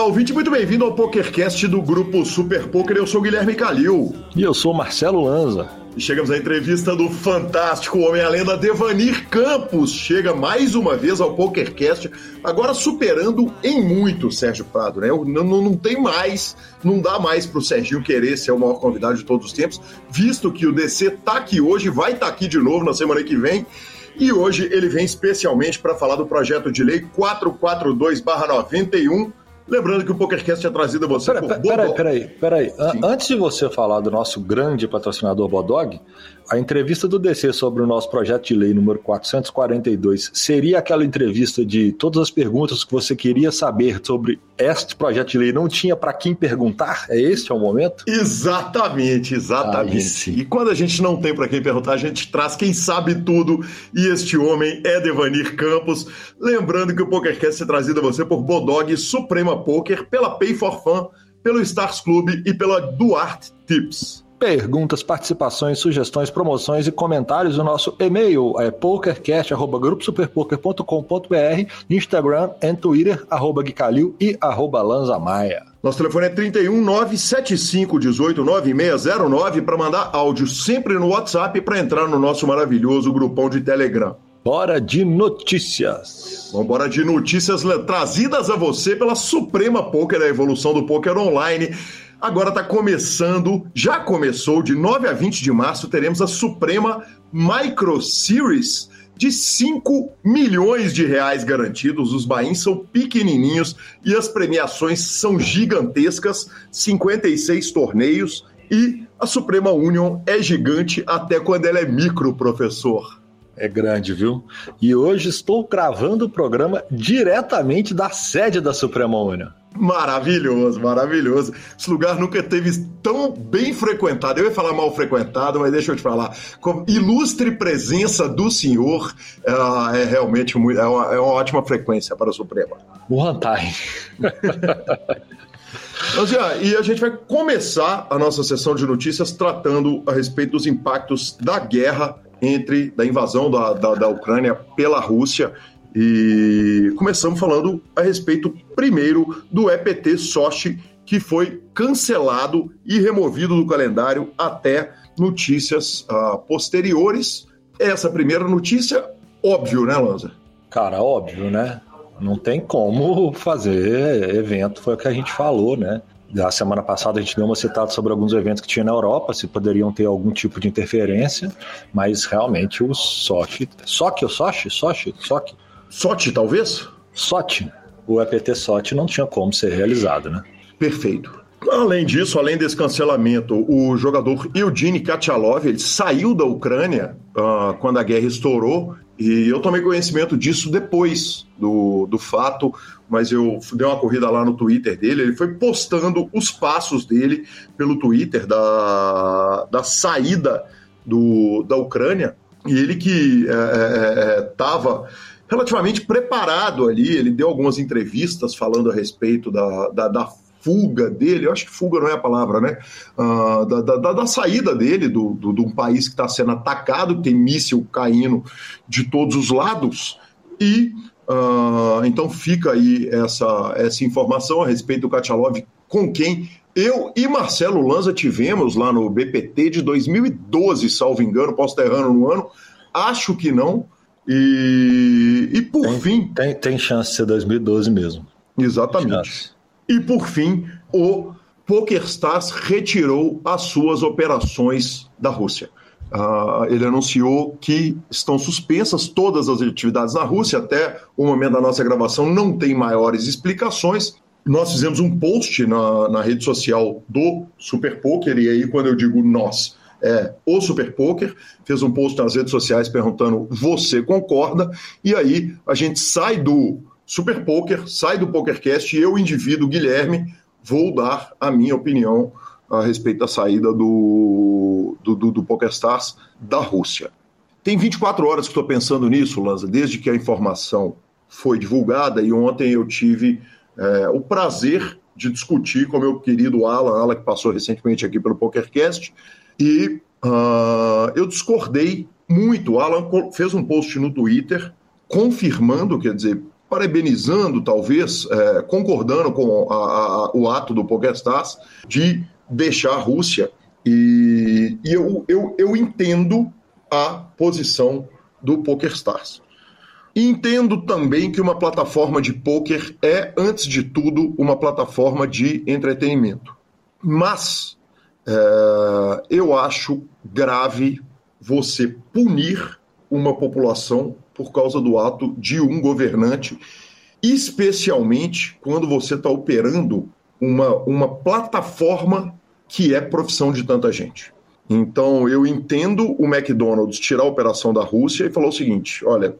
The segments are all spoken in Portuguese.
Olá, ouvinte, muito bem-vindo ao PokerCast do grupo Super Poker. Eu sou Guilherme Calil. E eu sou Marcelo Lanza. E chegamos à entrevista do fantástico Homem-a-Lenda Devanir Campos. Chega mais uma vez ao PokerCast, agora superando em muito o Sérgio Prado, né? Não, não, não tem mais, não dá mais para o Serginho querer ser o maior convidado de todos os tempos, visto que o DC tá aqui hoje, vai estar tá aqui de novo na semana que vem. E hoje ele vem especialmente para falar do projeto de lei 442-91, Lembrando que o PokerCast é trazido a você pera, por Peraí, peraí, peraí. Antes de você falar do nosso grande patrocinador Bodog, a entrevista do DC sobre o nosso projeto de lei número 442 seria aquela entrevista de todas as perguntas que você queria saber sobre este projeto de lei não tinha para quem perguntar? É este é o momento? Exatamente, exatamente. e quando a gente não tem para quem perguntar, a gente traz quem sabe tudo e este homem é Devanir Campos. Lembrando que o PokerCast é trazido a você por Bodog Suprema Poker, pela Pay for Fun, pelo Stars Club e pela Duarte Tips. Perguntas, participações, sugestões, promoções e comentários. O nosso e-mail é pokercast.gruposuperpoker.com.br, Instagram e Twitter, arroba Guicalil e arroba Lanzamaia. Nosso telefone é 31 975 18 9609 para mandar áudio sempre no WhatsApp para entrar no nosso maravilhoso grupão de Telegram. Bora de notícias. Vamos embora de notícias trazidas a você pela Suprema Poker, a evolução do poker online. Agora está começando, já começou, de 9 a 20 de março, teremos a Suprema Micro Series de 5 milhões de reais garantidos. Os bains são pequenininhos e as premiações são gigantescas 56 torneios e a Suprema Union é gigante até quando ela é micro, professor. É grande, viu? E hoje estou gravando o programa diretamente da sede da Suprema Union. Maravilhoso, maravilhoso. Esse lugar nunca teve tão bem frequentado. Eu ia falar mal frequentado, mas deixa eu te falar. Com ilustre presença do senhor uh, é realmente muito, é, uma, é uma ótima frequência para a Suprema. One time. Mas, e a gente vai começar a nossa sessão de notícias tratando a respeito dos impactos da guerra entre da invasão da, da, da Ucrânia pela Rússia e começamos falando a respeito, primeiro, do EPT Sochi, que foi cancelado e removido do calendário até notícias uh, posteriores. Essa primeira notícia, óbvio, né, Lanza? Cara, óbvio, né? Não tem como fazer evento, foi o que a gente falou, né? Da semana passada a gente deu uma citada sobre alguns eventos que tinha na Europa, se poderiam ter algum tipo de interferência, mas realmente o Sochi. Sochi ou Sochi? Sochi? Sochi? SOT, talvez? SOT. O EPT SOT não tinha como ser realizado, né? Perfeito. Além disso, além desse cancelamento, o jogador Eugene Kachalov ele saiu da Ucrânia uh, quando a guerra estourou e eu tomei conhecimento disso depois do, do fato, mas eu dei uma corrida lá no Twitter dele, ele foi postando os passos dele pelo Twitter da, da saída do, da Ucrânia e ele que estava... É, é, é relativamente preparado ali. Ele deu algumas entrevistas falando a respeito da, da, da fuga dele, eu acho que fuga não é a palavra, né? Uh, da, da, da, saída dele do, do, de um país que está sendo atacado, tem míssil caindo de todos os lados, e uh, então fica aí essa, essa informação a respeito do Kachalov, com quem eu e Marcelo Lanza tivemos lá no BPT de 2012, salvo engano, posso estar errando no ano, acho que não, e, e por tem, fim. Tem, tem chance de ser 2012 mesmo. Exatamente. E por fim, o PokerStars retirou as suas operações da Rússia. Uh, ele anunciou que estão suspensas todas as atividades na Rússia. Até o momento da nossa gravação não tem maiores explicações. Nós fizemos um post na, na rede social do Super Poker, e aí, quando eu digo nós, é o Super Poker, fez um post nas redes sociais perguntando: você concorda? E aí a gente sai do Super Poker, sai do PokerCast e eu, indivíduo Guilherme, vou dar a minha opinião a respeito da saída do, do, do, do PokerStars da Rússia. Tem 24 horas que estou pensando nisso, Lanza, desde que a informação foi divulgada e ontem eu tive é, o prazer de discutir com meu querido Alan, Alan que passou recentemente aqui pelo PokerCast, e uh, eu discordei muito. O Alan fez um post no Twitter confirmando, quer dizer, parabenizando, talvez, é, concordando com a, a, o ato do PokerStars de deixar a Rússia. E, e eu, eu, eu entendo a posição do PokerStars. Entendo também que uma plataforma de poker é, antes de tudo, uma plataforma de entretenimento. Mas é, eu acho grave você punir uma população por causa do ato de um governante, especialmente quando você está operando uma, uma plataforma que é profissão de tanta gente. Então, eu entendo o McDonald's tirar a operação da Rússia e falar o seguinte: olha,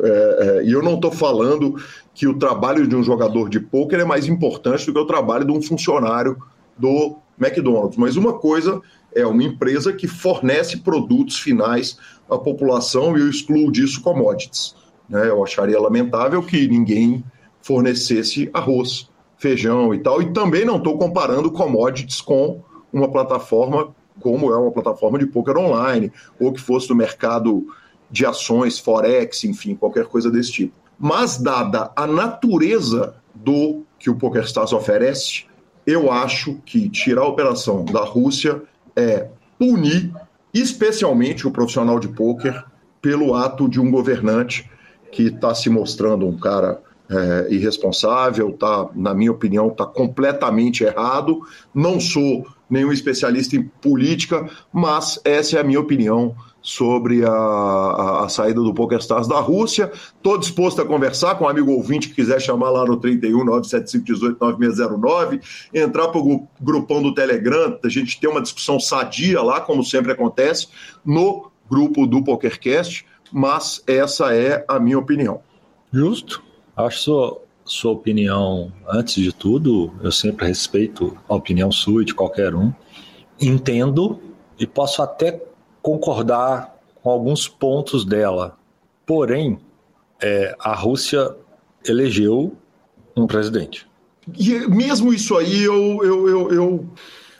é, é, e eu não estou falando que o trabalho de um jogador de pôquer é mais importante do que o trabalho de um funcionário do McDonald's. Mas uma coisa é uma empresa que fornece produtos finais à população e eu excluo disso commodities. Né? Eu acharia lamentável que ninguém fornecesse arroz, feijão e tal. E também não estou comparando commodities com uma plataforma como é uma plataforma de poker online, ou que fosse do mercado de ações, forex, enfim, qualquer coisa desse tipo. Mas dada a natureza do que o PokerStars oferece, eu acho que tirar a operação da Rússia é punir especialmente o profissional de poker pelo ato de um governante que está se mostrando um cara é, irresponsável, tá, na minha opinião, está completamente errado. Não sou nenhum especialista em política, mas essa é a minha opinião sobre a, a, a, saída do PokerStars da Rússia. Estou disposto a conversar com um amigo ouvinte que quiser chamar lá no 31 975 18 9609, entrar para o grupão do Telegram, a gente ter uma discussão sadia lá, como sempre acontece, no grupo do PokerCast, mas essa é a minha opinião. Justo. Acho sua, opinião, antes de tudo, eu sempre respeito a opinião sua e de qualquer um. Entendo e posso até concordar com alguns pontos dela. Porém, é, a Rússia elegeu um presidente. E mesmo isso aí, eu, eu, eu, eu...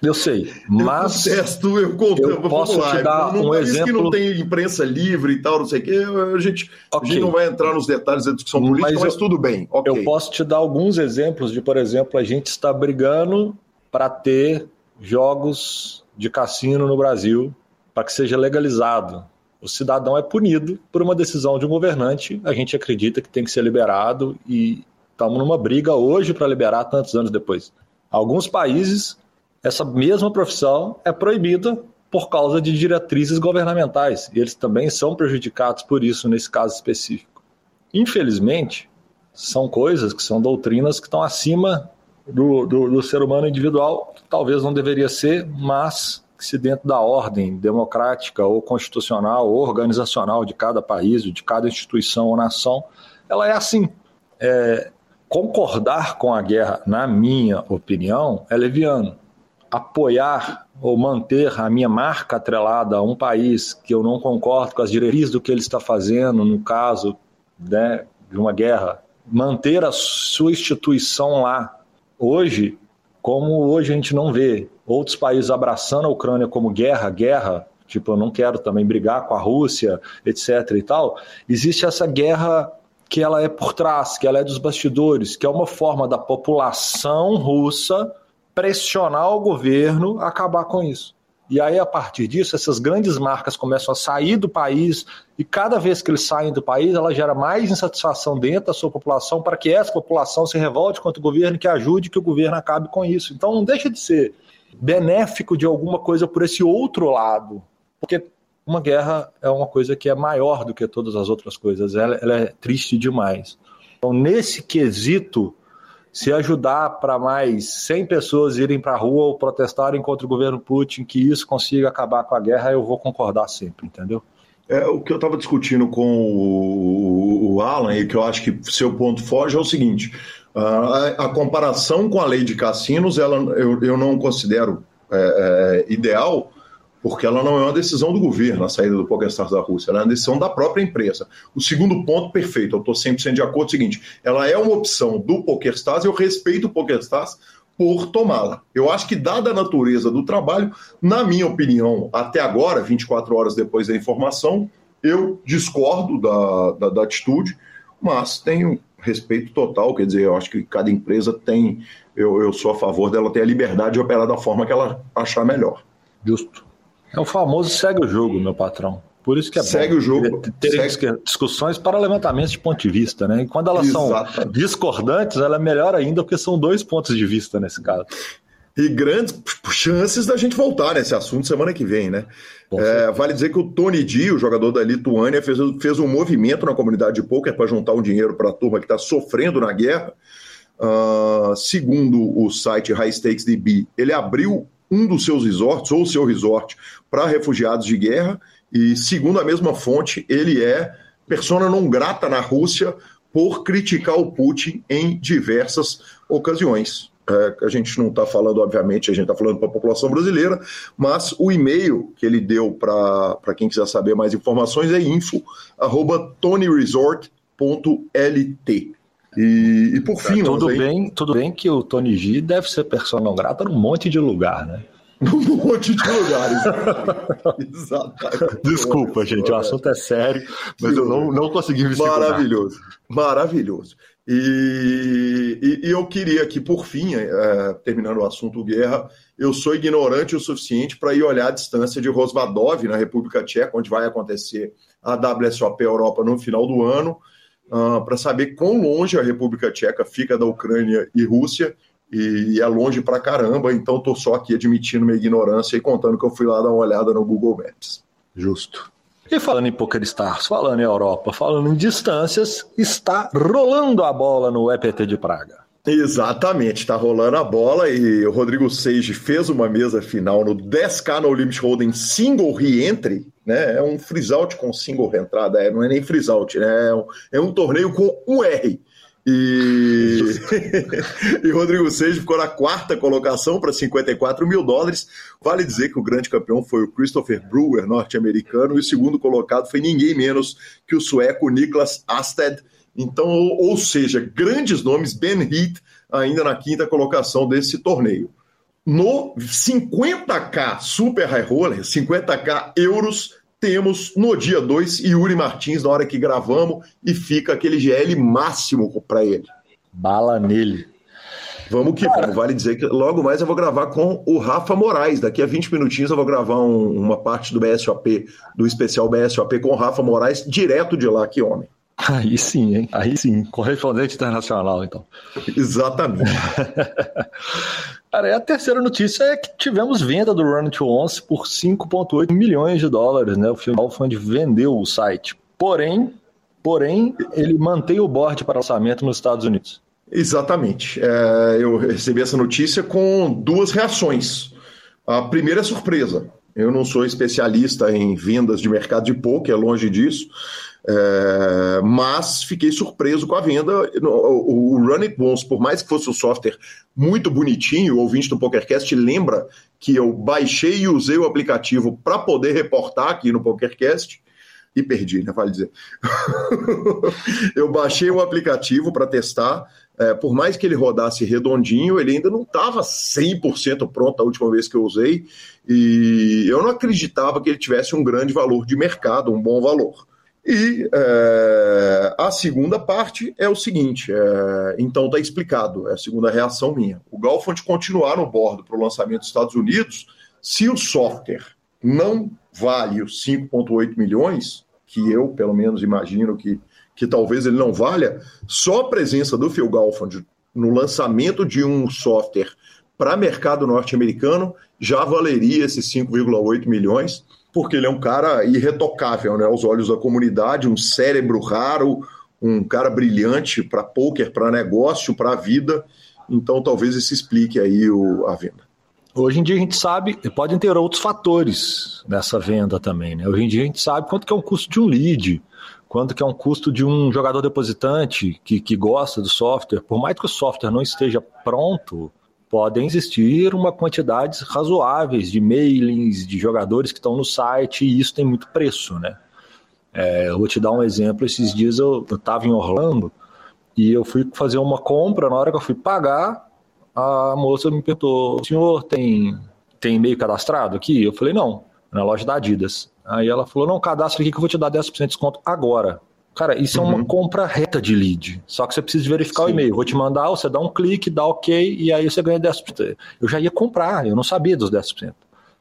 Eu sei, mas. Eu contesto, eu, conto, eu posso lá, te dar não, um exemplo. que não tem imprensa livre e tal, não sei o quê, a gente, okay. a gente não vai entrar nos detalhes da discussão política, mas, mas eu, tudo bem. Okay. Eu posso te dar alguns exemplos de, por exemplo, a gente está brigando para ter jogos de cassino no Brasil para que seja legalizado. O cidadão é punido por uma decisão de um governante, a gente acredita que tem que ser liberado e estamos numa briga hoje para liberar tantos anos depois. Alguns países, essa mesma profissão é proibida por causa de diretrizes governamentais e eles também são prejudicados por isso nesse caso específico. Infelizmente, são coisas que são doutrinas que estão acima do, do, do ser humano individual, talvez não deveria ser, mas se dentro da ordem democrática ou constitucional ou organizacional de cada país, de cada instituição ou nação, ela é assim. É, concordar com a guerra, na minha opinião, é leviano. Apoiar ou manter a minha marca atrelada a um país que eu não concordo com as diretrizes do que ele está fazendo, no caso né, de uma guerra, manter a sua instituição lá. Hoje, como hoje a gente não vê outros países abraçando a Ucrânia como guerra, guerra, tipo, eu não quero também brigar com a Rússia, etc e tal, existe essa guerra que ela é por trás, que ela é dos bastidores, que é uma forma da população russa pressionar o governo a acabar com isso. E aí, a partir disso, essas grandes marcas começam a sair do país, e cada vez que eles saem do país, ela gera mais insatisfação dentro da sua população para que essa população se revolte contra o governo que ajude que o governo acabe com isso. Então, não deixa de ser benéfico de alguma coisa por esse outro lado. Porque uma guerra é uma coisa que é maior do que todas as outras coisas, ela, ela é triste demais. Então, nesse quesito, se ajudar para mais 100 pessoas irem para a rua ou protestarem contra o governo Putin, que isso consiga acabar com a guerra, eu vou concordar sempre, entendeu? É, o que eu estava discutindo com o, o, Alan, e que eu acho que seu ponto foge, é o seguinte: a, a comparação com a lei de cassinos, ela, eu, eu não considero é, é, ideal, porque ela não é uma decisão do governo, a saída do PokerStars da Rússia, ela é uma decisão da própria empresa. O segundo ponto, perfeito, eu estou 100% de acordo, é o seguinte, ela é uma opção do PokerStars eu respeito o PokerStars por tomá-la. Eu acho que, dada a natureza do trabalho, na minha opinião, até agora, 24 horas depois da informação, eu discordo da, da, da atitude, mas tenho respeito total, quer dizer, eu acho que cada empresa tem, eu, eu sou a favor dela ter a liberdade de operar da forma que ela achar melhor. Justo. É o famoso segue o jogo, meu patrão. Por isso que é segue bom o jogo. ter segue... discussões para levantamentos de ponto de vista, né? E quando elas Exatamente. são discordantes, ela é melhor ainda porque são dois pontos de vista nesse caso. E grandes chances da gente voltar nesse assunto semana que vem, né? É, vale dizer que o Tony D, o jogador da Lituânia, fez, fez um movimento na comunidade de poker para juntar um dinheiro para a turma que está sofrendo na guerra. Uh, segundo o site High Stakes DB, ele abriu um dos seus resorts, ou seu resort, para refugiados de guerra, e segundo a mesma fonte, ele é persona não grata na Rússia por criticar o Putin em diversas ocasiões. É, a gente não está falando, obviamente, a gente está falando para a população brasileira, mas o e-mail que ele deu para quem quiser saber mais informações é info.tonyresort.lt. E, e por tá, fim, tudo aí... bem, tudo bem que o Tony G deve ser persona não grata num monte de lugar, né? Num monte de lugares. Exatamente. Desculpa, gente, o assunto é sério, mas eu não, não consegui me segurar. Maravilhoso, maravilhoso. E, e, e, eu queria que, por fim, é, terminando o assunto guerra, eu sou ignorante o suficiente para ir olhar a distância de Rosvadov, na República Tcheca, onde vai acontecer a WSOP Europa no final do ano, uh, para saber quão longe a República Tcheca fica da Ucrânia e Rússia, e, e é longe para caramba, então estou só aqui admitindo minha ignorância e contando que eu fui lá dar uma olhada no Google Maps. Justo. E falando em Poker Stars, falando em Europa, falando em distâncias, está rolando a bola no EPT de Praga. Exatamente, está rolando a bola e o Rodrigo Seiji fez uma mesa final no 10K no Limit Hold'em Single Reentry, né? É um freeze out com single entrada, é, não é nem freeze out, né? É um, é um torneio com um R. E, e Rodrigo Seiji ficou na quarta colocação para 54 mil dólares. Vale dizer que o grande campeão foi o Christopher Brewer, norte-americano, e o segundo colocado foi ninguém menos que o sueco Niklas Asted. Então, ou, ou seja, grandes nomes, Ben Heath ainda na quinta colocação desse torneio. No 50k Super High Roller, 50k euros, temos no dia 2 Yuri Martins, na hora que gravamos, e fica aquele GL máximo para ele. Bala nele. Vamos que vamos. Vale dizer que logo mais eu vou gravar com o Rafa Moraes. Daqui a 20 minutinhos eu vou gravar um, uma parte do BSOP, do especial BSOP com o Rafa Moraes, direto de lá, que homem. Aí sim, hein? Aí sim. Correspondente internacional, então. Exatamente. Cara, a terceira notícia é que tivemos venda do Run to Once por 5,8 milhões de dólares, né? O Final Fund vendeu o site. Porém, porém, ele mantém o board para lançamento nos Estados Unidos. Exatamente. É, eu recebi essa notícia com duas reações. A primeira é surpresa. Eu não sou especialista em vendas de mercado de poker, é longe disso. É, mas fiquei surpreso com a venda. O, o Run It Once, por mais que fosse um software muito bonitinho, o ouvinte do PokerCast lembra que eu baixei e usei o aplicativo para poder reportar aqui no PokerCast e perdi, né? Vale dizer. eu baixei o aplicativo para testar. É, por mais que ele rodasse redondinho, ele ainda não estava 100% pronto a última vez que eu usei. E eu não acreditava que ele tivesse um grande valor de mercado, um bom valor. E é, a segunda parte é o seguinte: é, então está explicado, é a segunda reação minha. O Galfond continuar no bordo para o lançamento dos Estados Unidos, se o software não vale os 5,8 milhões, que eu pelo menos imagino que, que talvez ele não valha, só a presença do Phil Galfond no lançamento de um software para mercado norte-americano já valeria esses 5,8 milhões porque ele é um cara irretocável, né, aos olhos da comunidade, um cérebro raro, um cara brilhante para poker, para negócio, para a vida. Então, talvez isso explique aí o, a venda. Hoje em dia a gente sabe, podem ter outros fatores nessa venda também, né? Hoje em dia a gente sabe quanto que é o custo de um lead, quanto que é um custo de um jogador depositante que, que gosta do software. Por mais que o software não esteja pronto, podem existir uma quantidades razoáveis de mailings, de jogadores que estão no site, e isso tem muito preço, né? É, eu vou te dar um exemplo. Esses dias eu estava em Orlando e eu fui fazer uma compra. Na hora que eu fui pagar, a moça me perguntou: senhor tem, tem e-mail cadastrado aqui? Eu falei: não, na loja da Adidas. Aí ela falou: não, cadastra aqui que eu vou te dar 10% de desconto agora. Cara, isso uhum. é uma uhum. compra reta de lead. Só que você precisa verificar Sim. o e-mail. Vou te mandar, você dá um clique, dá ok, e aí você ganha 10%. Eu já ia comprar, eu não sabia dos 10%.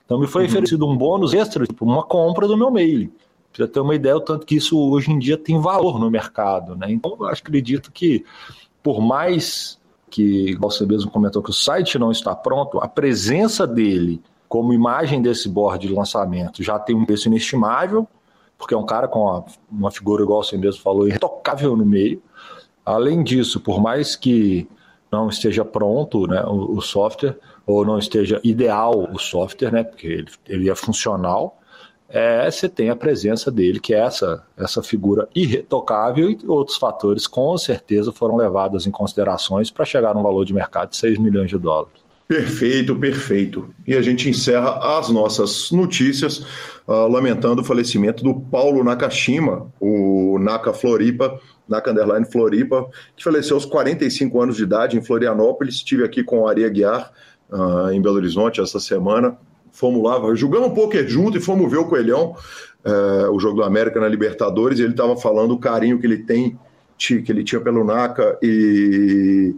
Então me foi uhum. oferecido um bônus extra, tipo uma compra do meu mail. Pra ter uma ideia, o tanto que isso hoje em dia tem valor no mercado. Né? Então eu acredito que, por mais que, igual você mesmo comentou, que o site não está pronto, a presença dele como imagem desse board de lançamento já tem um preço inestimável, porque é um cara com uma, uma figura, igual você mesmo falou, irretocável no meio. Além disso, por mais que não esteja pronto né, o, o software, ou não esteja ideal o software, né, porque ele, ele é funcional, é, você tem a presença dele, que é essa, essa figura irretocável e outros fatores com certeza foram levados em considerações para chegar num valor de mercado de 6 milhões de dólares. Perfeito, perfeito. E a gente encerra as nossas notícias uh, lamentando o falecimento do Paulo Nakashima, o Naka Floripa, Naka Underline Floripa, que faleceu aos 45 anos de idade em Florianópolis. Estive aqui com a Aria Guiar uh, em Belo Horizonte essa semana. Fomos lá, jogamos um poker junto e fomos ver o Coelhão, uh, o jogo do América na Libertadores, e ele estava falando o carinho que ele tem, que ele tinha pelo Naka e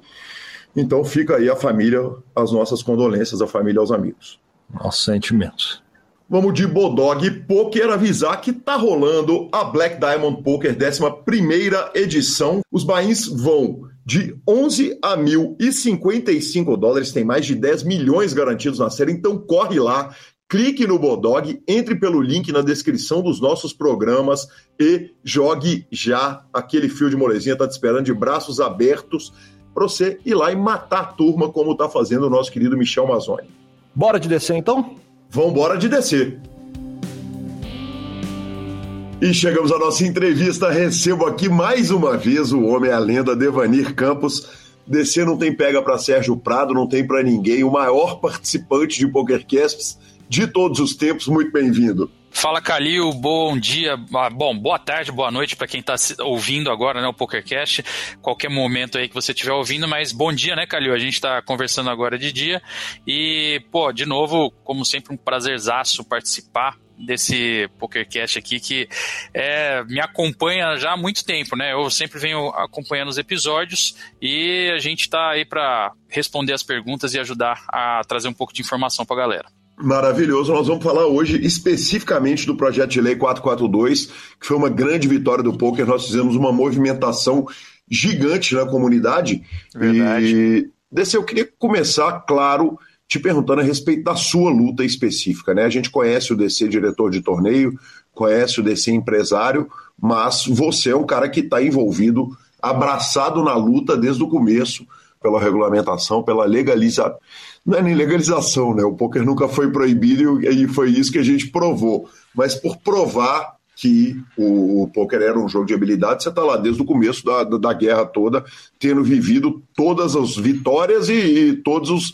então fica aí a família, as nossas condolências, a família aos amigos. Nossos sentimentos. Vamos de Bodog Poker avisar que tá rolando a Black Diamond Poker 11 edição. Os bains vão de 11 a 1.055 dólares, tem mais de 10 milhões garantidos na série, então corre lá, clique no Bodog, entre pelo link na descrição dos nossos programas e jogue já. Aquele fio de molezinha tá te esperando de braços abertos para você ir lá e matar a turma, como está fazendo o nosso querido Michel Mazzoni. Bora de descer então? Vamos embora de descer. E chegamos à nossa entrevista. Recebo aqui mais uma vez o homem, a lenda Devanir Campos. Descer não tem pega para Sérgio Prado, não tem para ninguém. O maior participante de PokerCasts de todos os tempos. Muito bem-vindo. Fala Calil, bom dia, ah, bom, boa tarde, boa noite para quem está ouvindo agora, né, o PokerCast, qualquer momento aí que você estiver ouvindo, mas bom dia, né, Calil, a gente está conversando agora de dia. E, pô, de novo, como sempre, um prazerzaço participar desse PokerCast aqui que é, me acompanha já há muito tempo, né? Eu sempre venho acompanhando os episódios e a gente está aí para responder as perguntas e ajudar a trazer um pouco de informação para a galera. Maravilhoso. Nós vamos falar hoje especificamente do projeto de lei 442, que foi uma grande vitória do poker. Nós fizemos uma movimentação gigante na comunidade. Verdade. E desse eu queria começar, claro, te perguntando a respeito da sua luta específica, né? A gente conhece o DC diretor de torneio, conhece o DC empresário, mas você é um cara que está envolvido, abraçado na luta desde o começo, pela regulamentação, pela legalização não é nem legalização, né? O poker nunca foi proibido e foi isso que a gente provou. Mas por provar que o, o poker era um jogo de habilidade, você está lá desde o começo da, da, guerra toda, tendo vivido todas as vitórias e, e todos os,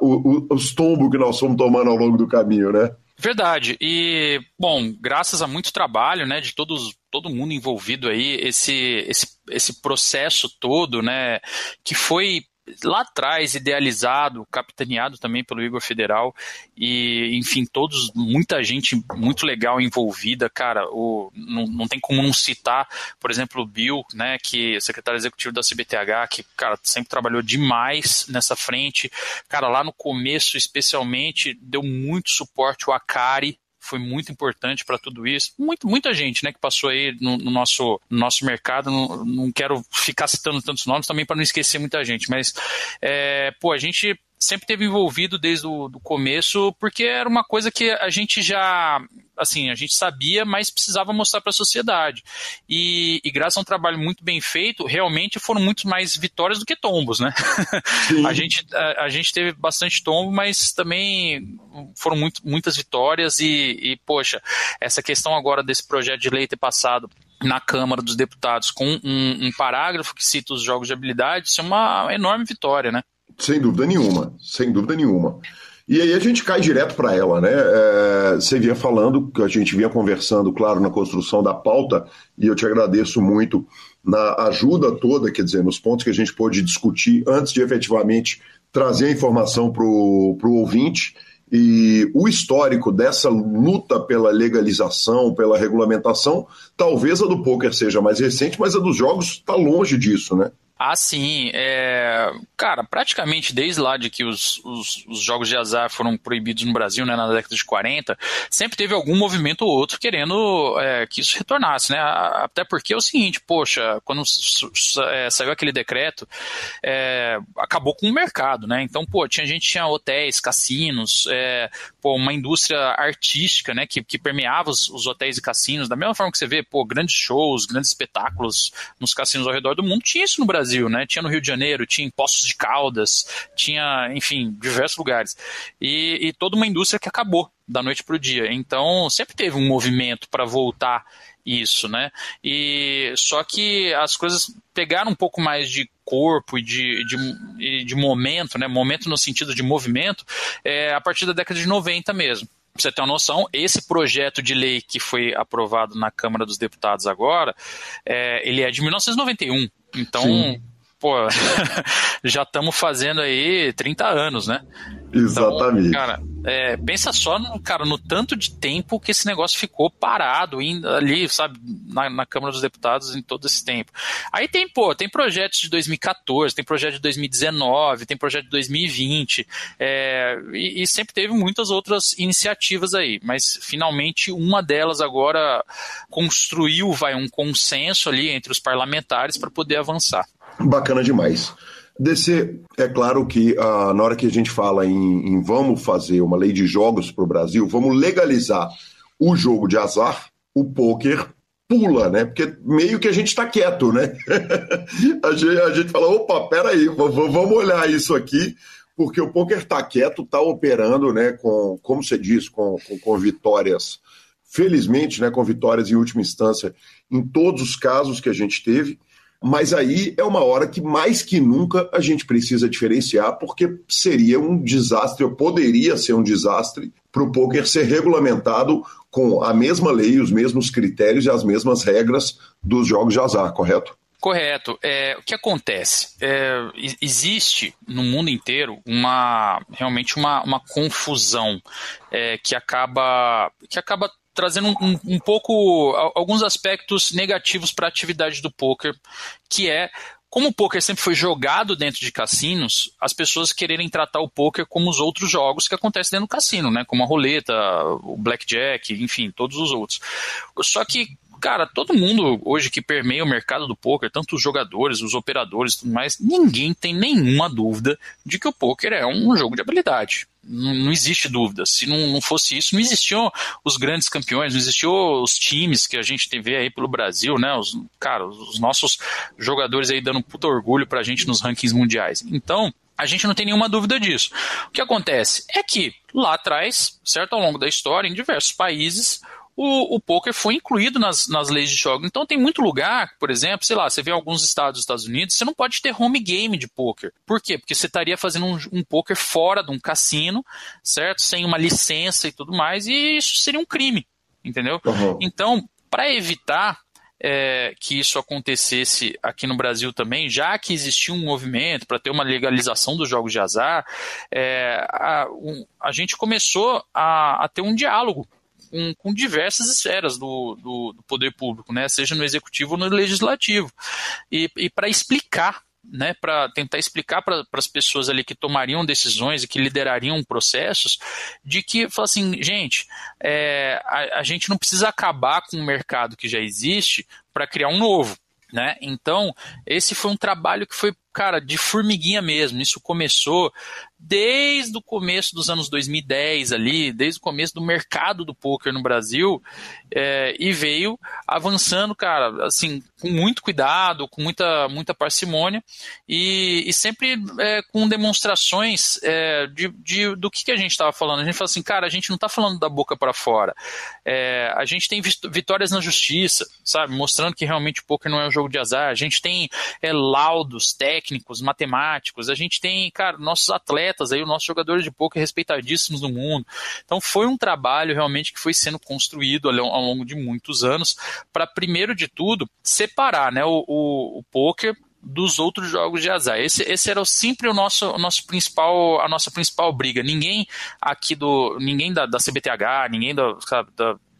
os, os tombos que nós fomos tomando ao longo do caminho, né? Verdade. E, bom, graças a muito trabalho, né, de todos, todo mundo envolvido aí, esse, esse, esse processo todo, né, que foi lá atrás idealizado, capitaneado também pelo Igor Federal e enfim todos muita gente muito legal envolvida, cara. O, não, não tem como não citar, por exemplo, o Bill, né, que é secretário executivo da CBTH, que cara sempre trabalhou demais nessa frente, cara lá no começo especialmente deu muito suporte o Akari foi muito importante para tudo isso. Muito, muita gente né, que passou aí no, no nosso, no nosso mercado. Não, não quero ficar citando tantos nomes também para não esquecer muita gente, mas é, pô, a gente sempre teve envolvido desde o do começo, porque era uma coisa que a gente já, assim, a gente sabia, mas precisava mostrar para a sociedade. E, e, graças a um trabalho muito bem feito, realmente foram muito mais vitórias do que tombos, né? a, gente, a, a, gente teve bastante tombo, mas também foram muito, muitas vitórias e, e, poxa, essa questão agora desse projeto de lei ter passado na Câmara dos Deputados com um, um parágrafo que cita os jogos de habilidade, isso é uma enorme vitória, né? Sem dúvida nenhuma, sem dúvida nenhuma. E aí a gente cai direto para ela, né? É, você vinha falando, a gente vinha conversando, claro, na construção da pauta, e eu te agradeço muito na ajuda toda, quer dizer, nos pontos que a gente pôde discutir antes de efetivamente trazer a informação para o ouvinte. E o histórico dessa luta pela legalização, pela regulamentação, talvez a do poker seja mais recente, mas a dos jogos está longe disso, né? Ah, sim. É... Cara, praticamente desde lá de que os, os, os, jogos de azar foram proibidos no Brasil, né, na década de 40, sempre teve algum movimento ou outro querendo é, que isso retornasse, né? Até porque é o seguinte, poxa, quando é, saiu aquele decreto, é, acabou com o mercado, né? Então, pô, tinha gente tinha hotéis, cassinos, é, pô, uma indústria artística, né, que, que permeava os, os, hotéis e cassinos, da mesma forma que você vê, pô, grandes shows, grandes espetáculos nos cassinos ao redor do mundo, tinha isso no Brasil. Brasil, né? Tinha no Rio de Janeiro, tinha em Poços de Caldas, tinha, enfim, diversos lugares. E, e toda uma indústria que acabou da noite para o dia. Então, sempre teve um movimento para voltar isso, né? E só que as coisas pegaram um pouco mais de corpo e de, de, de momento, né? Momento no sentido de movimento, é, a partir da década de 90 mesmo. Pra você ter uma noção, esse projeto de lei que foi aprovado na Câmara dos Deputados agora, é, ele é de 1991. Então, Sim. pô, já estamos fazendo aí 30 anos, né? Exatamente. Então, cara, é, pensa só no, cara, no tanto de tempo que esse negócio ficou parado ainda ali, sabe, na, na, Câmara dos Deputados em todo esse tempo. Aí tem, pô, tem projetos de 2014, tem projeto de 2019, tem projeto de 2020, é, e, e sempre teve muitas outras iniciativas aí, mas finalmente uma delas agora construiu, vai, um consenso ali entre os parlamentares para poder avançar. Bacana demais. DC, é claro que ah, na hora que a gente fala em, em vamos fazer uma lei de jogos para o Brasil, vamos legalizar o jogo de azar, o poker pula, né? Porque meio que a gente está quieto, né? a, gente, a gente fala, opa, peraí, vamos olhar isso aqui, porque o poker está quieto, está operando, né? Com, como você diz, com, com, com vitórias, felizmente, né? Com vitórias em última instância em todos os casos que a gente teve. Mas aí é uma hora que mais que nunca a gente precisa diferenciar, porque seria um desastre, ou poderia ser um desastre, para o poker ser regulamentado com a mesma lei, os mesmos critérios e as mesmas regras dos jogos de azar, correto? Correto. É, o que acontece? É, existe no mundo inteiro uma realmente uma, uma confusão é, que acaba que acaba trazendo um, um pouco alguns aspectos negativos para a atividade do poker, que é como o poker sempre foi jogado dentro de cassinos, as pessoas quererem tratar o poker como os outros jogos que acontecem dentro do cassino, né? Como a roleta, o blackjack, enfim, todos os outros. Só que cara, todo mundo hoje que permeia o mercado do poker, tanto os jogadores, os operadores, tudo mais, ninguém tem nenhuma dúvida de que o poker é um jogo de habilidade. Não, existe dúvida. Se não, não, fosse isso, não existiam os grandes campeões, não existiam os times que a gente vê aí pelo Brasil, né? Os, cara, os nossos jogadores aí dando puta orgulho pra gente nos rankings mundiais. Então, a gente não tem nenhuma dúvida disso. O que acontece é que lá atrás, certo, ao longo da história, em diversos países, o, o poker foi incluído nas, nas leis de jogo. Então tem muito lugar, por exemplo, sei lá, você vê alguns estados dos Estados Unidos, você não pode ter home game de poker. Por quê? Porque você estaria fazendo um, um poker fora de um cassino, certo? Sem uma licença e tudo mais, e isso seria um crime, entendeu? Uhum. Então, para evitar é, que isso acontecesse aqui no Brasil também, já que existia um movimento para ter uma legalização dos jogos de azar, é, a, um, a, gente começou a, a, ter um diálogo com, com diversas esferas do, do, do, poder público, né? seja no executivo ou no legislativo. E, e para explicar né, para tentar explicar para as pessoas ali que tomariam decisões e que liderariam processos, de que, fala assim, gente, é, a, a, gente não precisa acabar com o mercado que já existe para criar um novo. Né? Então, esse foi um trabalho que foi, cara, de formiguinha mesmo. Isso começou desde o começo dos anos 2010 ali, desde o começo do mercado do poker no Brasil, é, e veio avançando, cara, assim, com muito cuidado, com muita, muita parcimônia, e, e sempre é, com demonstrações é, de, de, do que, que a gente estava falando. A gente fala assim, cara, a gente não está falando da boca para fora. É, a gente tem vitórias na justiça, sabe, mostrando que realmente o poker não é um jogo de azar. A gente tem é, laudos técnicos, matemáticos, a gente tem, cara, nossos atletas atletas, aí, os nossos jogadores de poker respeitadíssimos no mundo. Então foi um trabalho realmente que foi sendo construído ao longo de muitos anos para, primeiro de tudo, separar né, o, o, o poker dos outros jogos de azar. Esse, esse era sempre o nosso, o nosso principal, a nossa principal briga. Ninguém aqui do, ninguém da, da CBTH, ninguém da,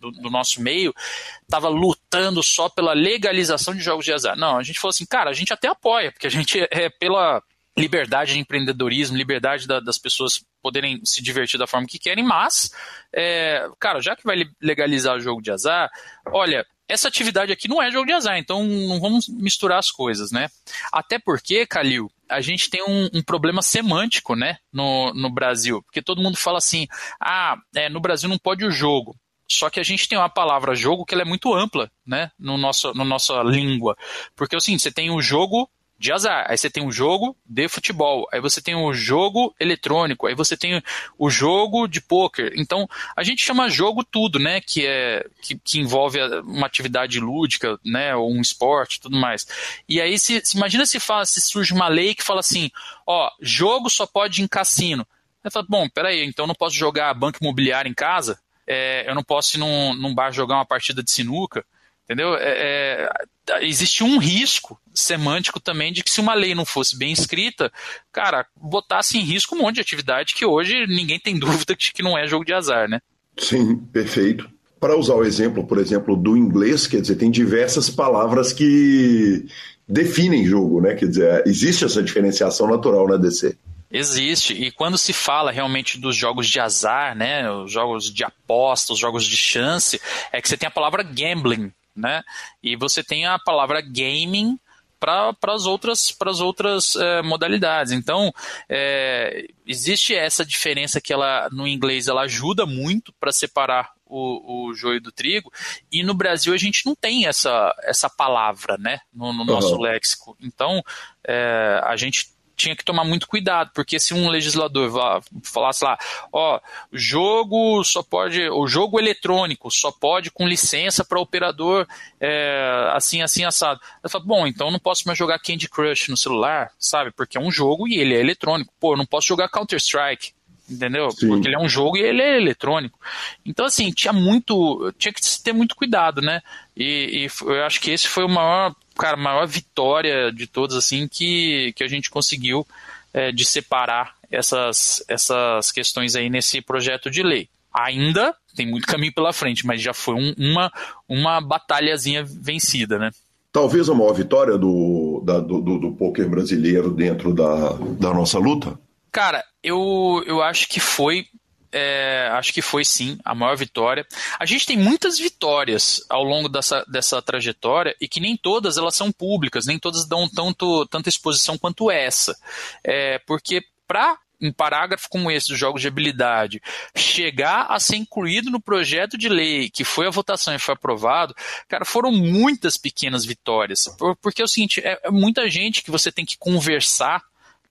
do, do, nosso meio estava lutando só pela legalização de jogos de azar. Não, a gente falou assim, cara, a gente até apoia, porque a gente é pela liberdade de empreendedorismo, liberdade da, das pessoas poderem se divertir da forma que querem, mas, é, cara, já que vai legalizar o jogo de azar, olha, essa atividade aqui não é jogo de azar, então não vamos misturar as coisas, né? Até porque, Calil, a gente tem um, um, problema semântico, né, no, no Brasil, porque todo mundo fala assim, ah, é, no Brasil não pode o jogo. Só que a gente tem uma palavra jogo que ela é muito ampla, né, no nosso, no nossa língua. Porque seguinte, você tem o jogo de azar. Aí você tem um jogo de futebol, aí você tem um jogo eletrônico, aí você tem o jogo de poker. Então, a gente chama jogo tudo, né, que é que, que envolve uma atividade lúdica, né, ou um esporte, tudo mais. E aí se, se imagina se fala, se surge uma lei que fala assim, ó, jogo só pode em cassino. Aí fala, bom, peraí, então eu não posso jogar banco imobiliário em casa? É, eu não posso ir num, num bar jogar uma partida de sinuca? Entendeu? É, é, existe um risco semântico também de que se uma lei não fosse bem escrita, cara, botasse em risco um monte de atividade que hoje ninguém tem dúvida de que não é jogo de azar, né? Sim, perfeito. Para usar o exemplo, por exemplo, do inglês, quer dizer, tem diversas palavras que definem jogo, né? Quer dizer, existe essa diferenciação natural na DC. Existe. E quando se fala realmente dos jogos de azar, né, os jogos de aposta, os jogos de chance, é que você tem a palavra gambling, né? E você tem a palavra gaming para as outras, pras outras é, modalidades. Então, é, existe essa diferença que ela no inglês ela ajuda muito para separar o, o joio do trigo, e no Brasil a gente não tem essa, essa palavra né, no, no nosso uhum. léxico. Então, é, a gente tinha que tomar muito cuidado, porque se um legislador falasse lá, ó, jogo só pode, o jogo eletrônico só pode com licença para operador é, assim, assim, assado. Eu falo, bom, então eu não posso mais jogar Candy Crush no celular, sabe? Porque é um jogo e ele é eletrônico. Pô, não posso jogar Counter-Strike entendeu? Sim. Porque ele é um jogo e ele é eletrônico. Então, assim, tinha muito. Tinha que ter muito cuidado, né? E, e eu acho que esse foi o maior cara, a maior vitória de todos, assim, que, que a gente conseguiu é, de separar essas, essas questões aí nesse projeto de lei. Ainda tem muito caminho pela frente, mas já foi um, uma, uma batalhazinha vencida, né? Talvez a maior vitória do, da, do, do, do poker brasileiro dentro da, da nossa luta? Cara, eu, eu acho que foi é, acho que foi sim a maior vitória. A gente tem muitas vitórias ao longo dessa, dessa trajetória e que nem todas elas são públicas, nem todas dão tanto, tanta exposição quanto essa. É, porque para um parágrafo como esse dos jogos de habilidade chegar a ser incluído no projeto de lei que foi a votação e foi aprovado, cara, foram muitas pequenas vitórias. Porque é o seguinte, é, é muita gente que você tem que conversar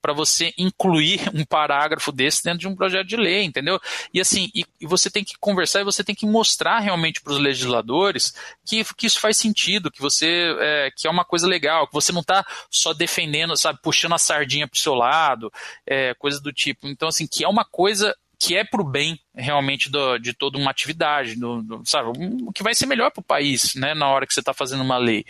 para você incluir um parágrafo desse dentro de um projeto de lei, entendeu? E assim, e, e você tem que conversar e você tem que mostrar realmente para os legisladores que, que isso faz sentido, que você é, que é uma coisa legal, que você não está só defendendo, sabe, puxando a sardinha para o seu lado, é, coisa do tipo. Então, assim, que é uma coisa que é para o bem realmente do, de toda uma atividade, do, do, sabe, o que vai ser melhor para o país, né, na hora que você está fazendo uma lei.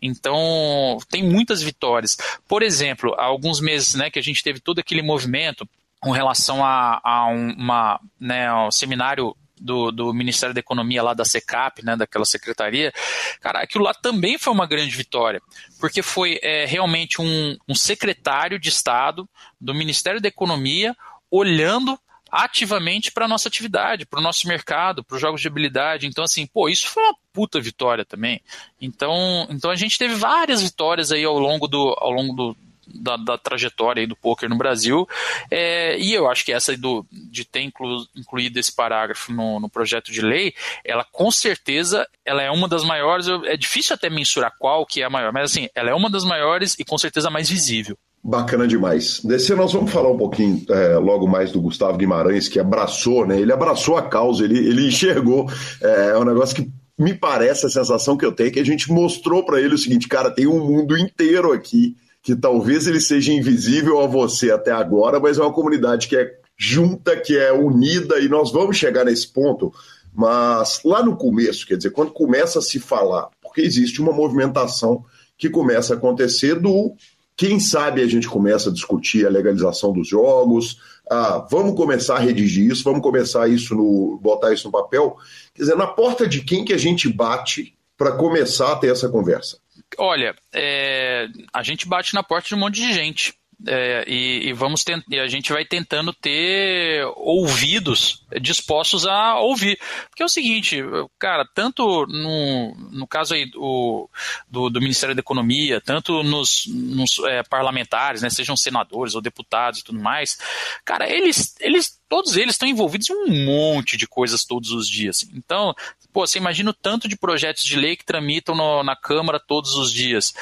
Então, tem muitas vitórias. Por exemplo, há alguns meses, né, que a gente teve todo aquele movimento com relação a, a uma, né, um seminário do, do, Ministério da Economia lá da SECAP, né, daquela secretaria, cara, aquilo lá também foi uma grande vitória, porque foi é, realmente um, um secretário de Estado do Ministério da Economia olhando ativamente para nossa atividade, para o nosso mercado, para os jogos de habilidade. Então, assim, pô, isso foi uma puta vitória também. Então, então a gente teve várias vitórias aí ao longo do, ao longo do, da, da, trajetória do poker no Brasil. É, e eu acho que essa do, de ter inclu, incluído esse parágrafo no, no, projeto de lei, ela com certeza ela é uma das maiores. É difícil até mensurar qual que é a maior, mas assim, ela é uma das maiores e com certeza mais visível. Bacana demais. Desse nós vamos falar um pouquinho é, logo mais do Gustavo Guimarães, que abraçou, né? Ele abraçou a causa, ele, ele enxergou. É, é um negócio que me parece a sensação que eu tenho, que a gente mostrou para ele o seguinte, cara, tem um mundo inteiro aqui, que talvez ele seja invisível a você até agora, mas é uma comunidade que é junta, que é unida, e nós vamos chegar nesse ponto. Mas lá no começo, quer dizer, quando começa a se falar, porque existe uma movimentação que começa a acontecer do quem sabe a gente começa a discutir a legalização dos jogos, ah, vamos começar a redigir isso, vamos começar isso no. botar isso no papel. Quer dizer, na porta de quem que a gente bate para começar a ter essa conversa? Olha, é, a gente bate na porta de um monte de gente. É, e, e, vamos tent, e a gente vai tentando ter ouvidos dispostos a ouvir. Porque é o seguinte, cara, tanto no, no caso aí do, do, do Ministério da Economia, tanto nos, nos é, parlamentares, né, sejam senadores ou deputados e tudo mais, cara, eles, eles todos eles estão envolvidos em um monte de coisas todos os dias. Então, pô, você imagina o tanto de projetos de lei que tramitam no, na Câmara todos os dias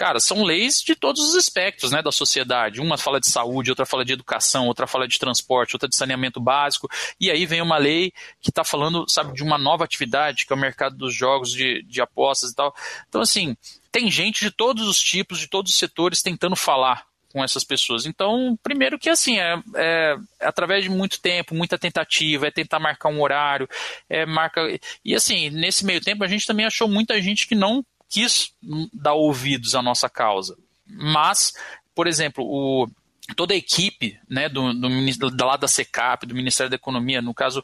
cara, são leis de todos os aspectos né, da sociedade. Uma fala de saúde, outra fala de educação, outra fala de transporte, outra de saneamento básico. E aí vem uma lei que está falando, sabe, de uma nova atividade, que é o mercado dos jogos de, de apostas e tal. Então, assim, tem gente de todos os tipos, de todos os setores tentando falar com essas pessoas. Então, primeiro que assim, é, é, é, através de muito tempo, muita tentativa, é tentar marcar um horário, é marca. E assim, nesse meio tempo a gente também achou muita gente que não quis dar ouvidos à nossa causa. Mas, por exemplo, o, toda a equipe né, do, do, do lado da SECAP, do Ministério da Economia, no caso,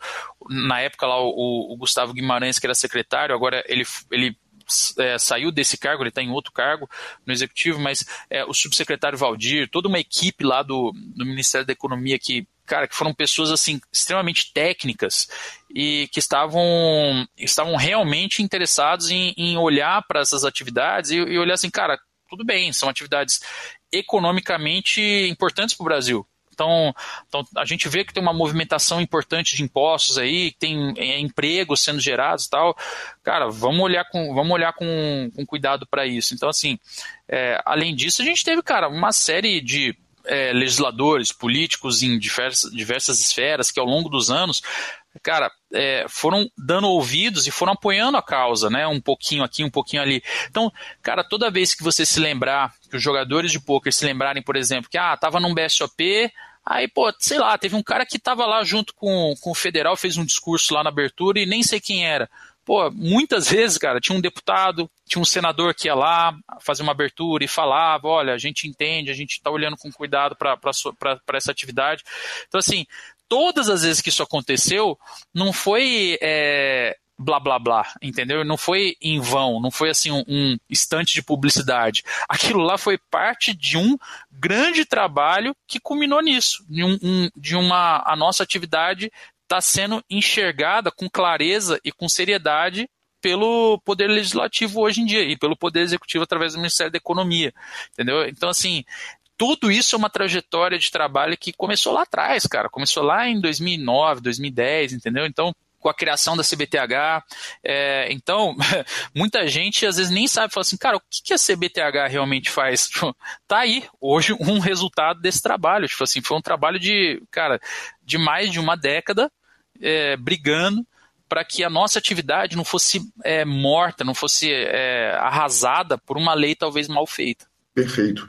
na época lá, o, o Gustavo Guimarães, que era secretário, agora ele, ele é, saiu desse cargo, ele está em outro cargo no executivo, mas é, o subsecretário Valdir, toda uma equipe lá do, do Ministério da Economia que cara, que foram pessoas assim extremamente técnicas e que estavam, estavam realmente interessados em, em olhar para essas atividades e, e olhar assim, cara, tudo bem, são atividades economicamente importantes para o Brasil. Então, então, a gente vê que tem uma movimentação importante de impostos aí, tem é, empregos sendo gerados e tal. Cara, vamos olhar com, vamos olhar com, com cuidado para isso. Então, assim, é, além disso, a gente teve, cara, uma série de é, legisladores, políticos em diversas, diversas esferas que ao longo dos anos cara, é, foram dando ouvidos e foram apoiando a causa, né? Um pouquinho aqui, um pouquinho ali. Então, cara, toda vez que você se lembrar, que os jogadores de poker se lembrarem, por exemplo, que ah, tava num BSOP, aí, pô, sei lá, teve um cara que tava lá junto com, com o federal, fez um discurso lá na abertura e nem sei quem era. Pô, muitas vezes, cara, tinha um deputado, tinha um senador que ia lá fazer uma abertura e falava: olha, a gente entende, a gente está olhando com cuidado para essa atividade. Então, assim, todas as vezes que isso aconteceu, não foi. É, blá blá blá, entendeu? Não foi em vão, não foi assim um, um instante de publicidade. Aquilo lá foi parte de um grande trabalho que culminou nisso, de, um, um, de uma a nossa atividade está sendo enxergada com clareza e com seriedade pelo poder legislativo hoje em dia e pelo poder executivo através do Ministério da Economia, entendeu? Então assim, tudo isso é uma trajetória de trabalho que começou lá atrás, cara, começou lá em 2009, 2010, entendeu? Então com a criação da CBTH. É, então, muita gente às vezes nem sabe, fala assim, cara, o que, que a CBTH realmente faz? Tipo, tá aí, hoje, um resultado desse trabalho. Tipo assim, foi um trabalho de, cara, de mais de uma década é, brigando para que a nossa atividade não fosse é, morta, não fosse é, arrasada por uma lei talvez mal feita. Perfeito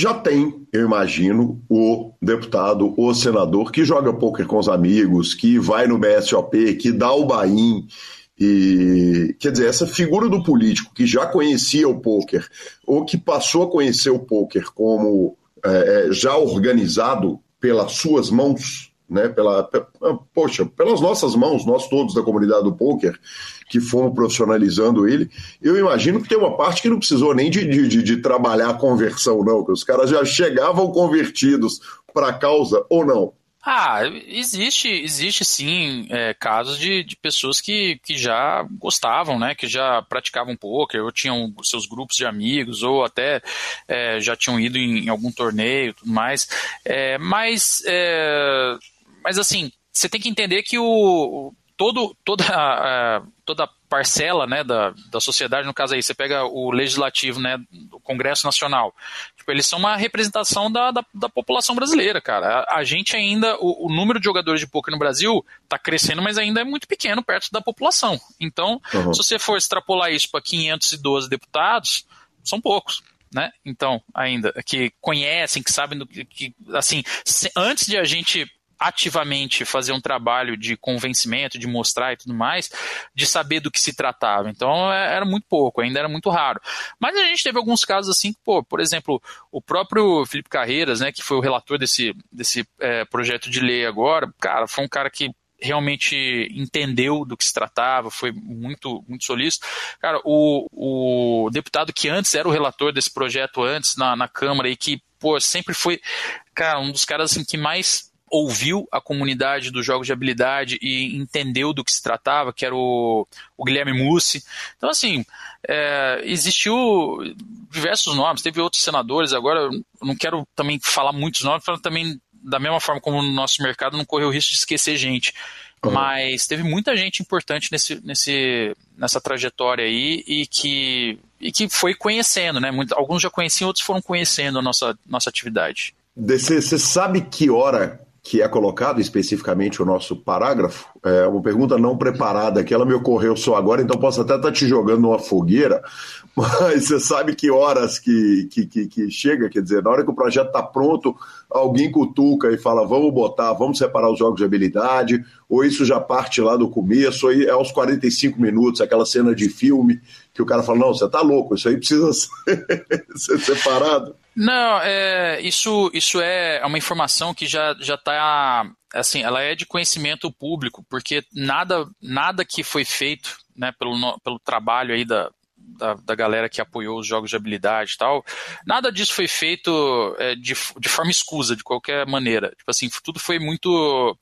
já tem, eu imagino, o deputado, o senador que joga poker com os amigos, que vai no BSOP, que dá o bain. E, quer dizer, essa figura do político que já conhecia o poker, ou que passou a conhecer o poker como é, é já organizado pelas suas mãos, né, pela, poxa, pelas nossas mãos, nós todos da comunidade do poker, que fomos profissionalizando ele, eu imagino que tem uma parte que não precisou nem de, de, de trabalhar a conversão, não, que os caras já chegavam convertidos para a causa ou não. Ah, existe, existe sim é, casos de, de pessoas que, que já gostavam, né? Que já praticavam poker, ou tinham seus grupos de amigos, ou até é, já tinham ido em, algum torneio, tudo mais. É, mas é, mas assim, você tem que entender que o, todo, toda, a, toda parcela né, da, da sociedade, no caso aí, você pega o legislativo, né, do Congresso Nacional, tipo, eles são uma representação da, da, da população brasileira, cara. A, a gente ainda, o, o, número de jogadores de poker no Brasil está crescendo, mas ainda é muito pequeno perto da população. Então, uhum. se você for extrapolar isso para 512 deputados, são poucos né? Então, ainda, que conhecem, que sabem do que, que assim, se, antes de a gente ativamente fazer um trabalho de convencimento, de mostrar e tudo mais, de saber do que se tratava. Então é, era muito pouco, ainda era muito raro. Mas a gente teve alguns casos assim, pô, por exemplo, o próprio Felipe Carreiras, né, que foi o relator desse, desse é, projeto de lei agora, cara, foi um cara que realmente entendeu do que se tratava, foi muito, muito solícito. Cara, o, o deputado que antes era o relator desse projeto antes na, na Câmara e que, pô, sempre foi, cara, um dos caras assim, que mais ouviu a comunidade dos jogos de habilidade e entendeu do que se tratava, que era o, o Guilherme Mussi. Então, assim, é, existiu diversos nomes, teve outros senadores, agora não quero também falar muitos nomes, para também da mesma forma como no nosso mercado, não correu o risco de esquecer gente. Uhum. Mas teve muita gente importante nesse, nesse, nessa trajetória aí e que, e que foi conhecendo, né? Muito, alguns já conheciam, outros foram conhecendo a nossa, nossa atividade. Você sabe que hora que é colocado especificamente o nosso parágrafo? É uma pergunta não preparada, que ela me ocorreu só agora, então posso até estar te jogando numa fogueira, mas você sabe que horas que, que, que, que chega, quer dizer, na hora que o projeto está pronto, alguém cutuca e fala, vamos botar, vamos separar os jogos de habilidade, ou isso já parte lá do começo, ou é aos 45 minutos, aquela cena de filme, que o cara fala, não, você está louco, isso aí precisa ser separado. Não, é, isso, isso é uma informação que já está, assim, ela é de conhecimento público, porque nada, nada que foi feito né, pelo, pelo trabalho aí da, da, da, galera que apoiou os jogos de habilidade e tal, nada disso foi feito é, de, de forma escusa, de qualquer maneira. Tipo assim, tudo foi muito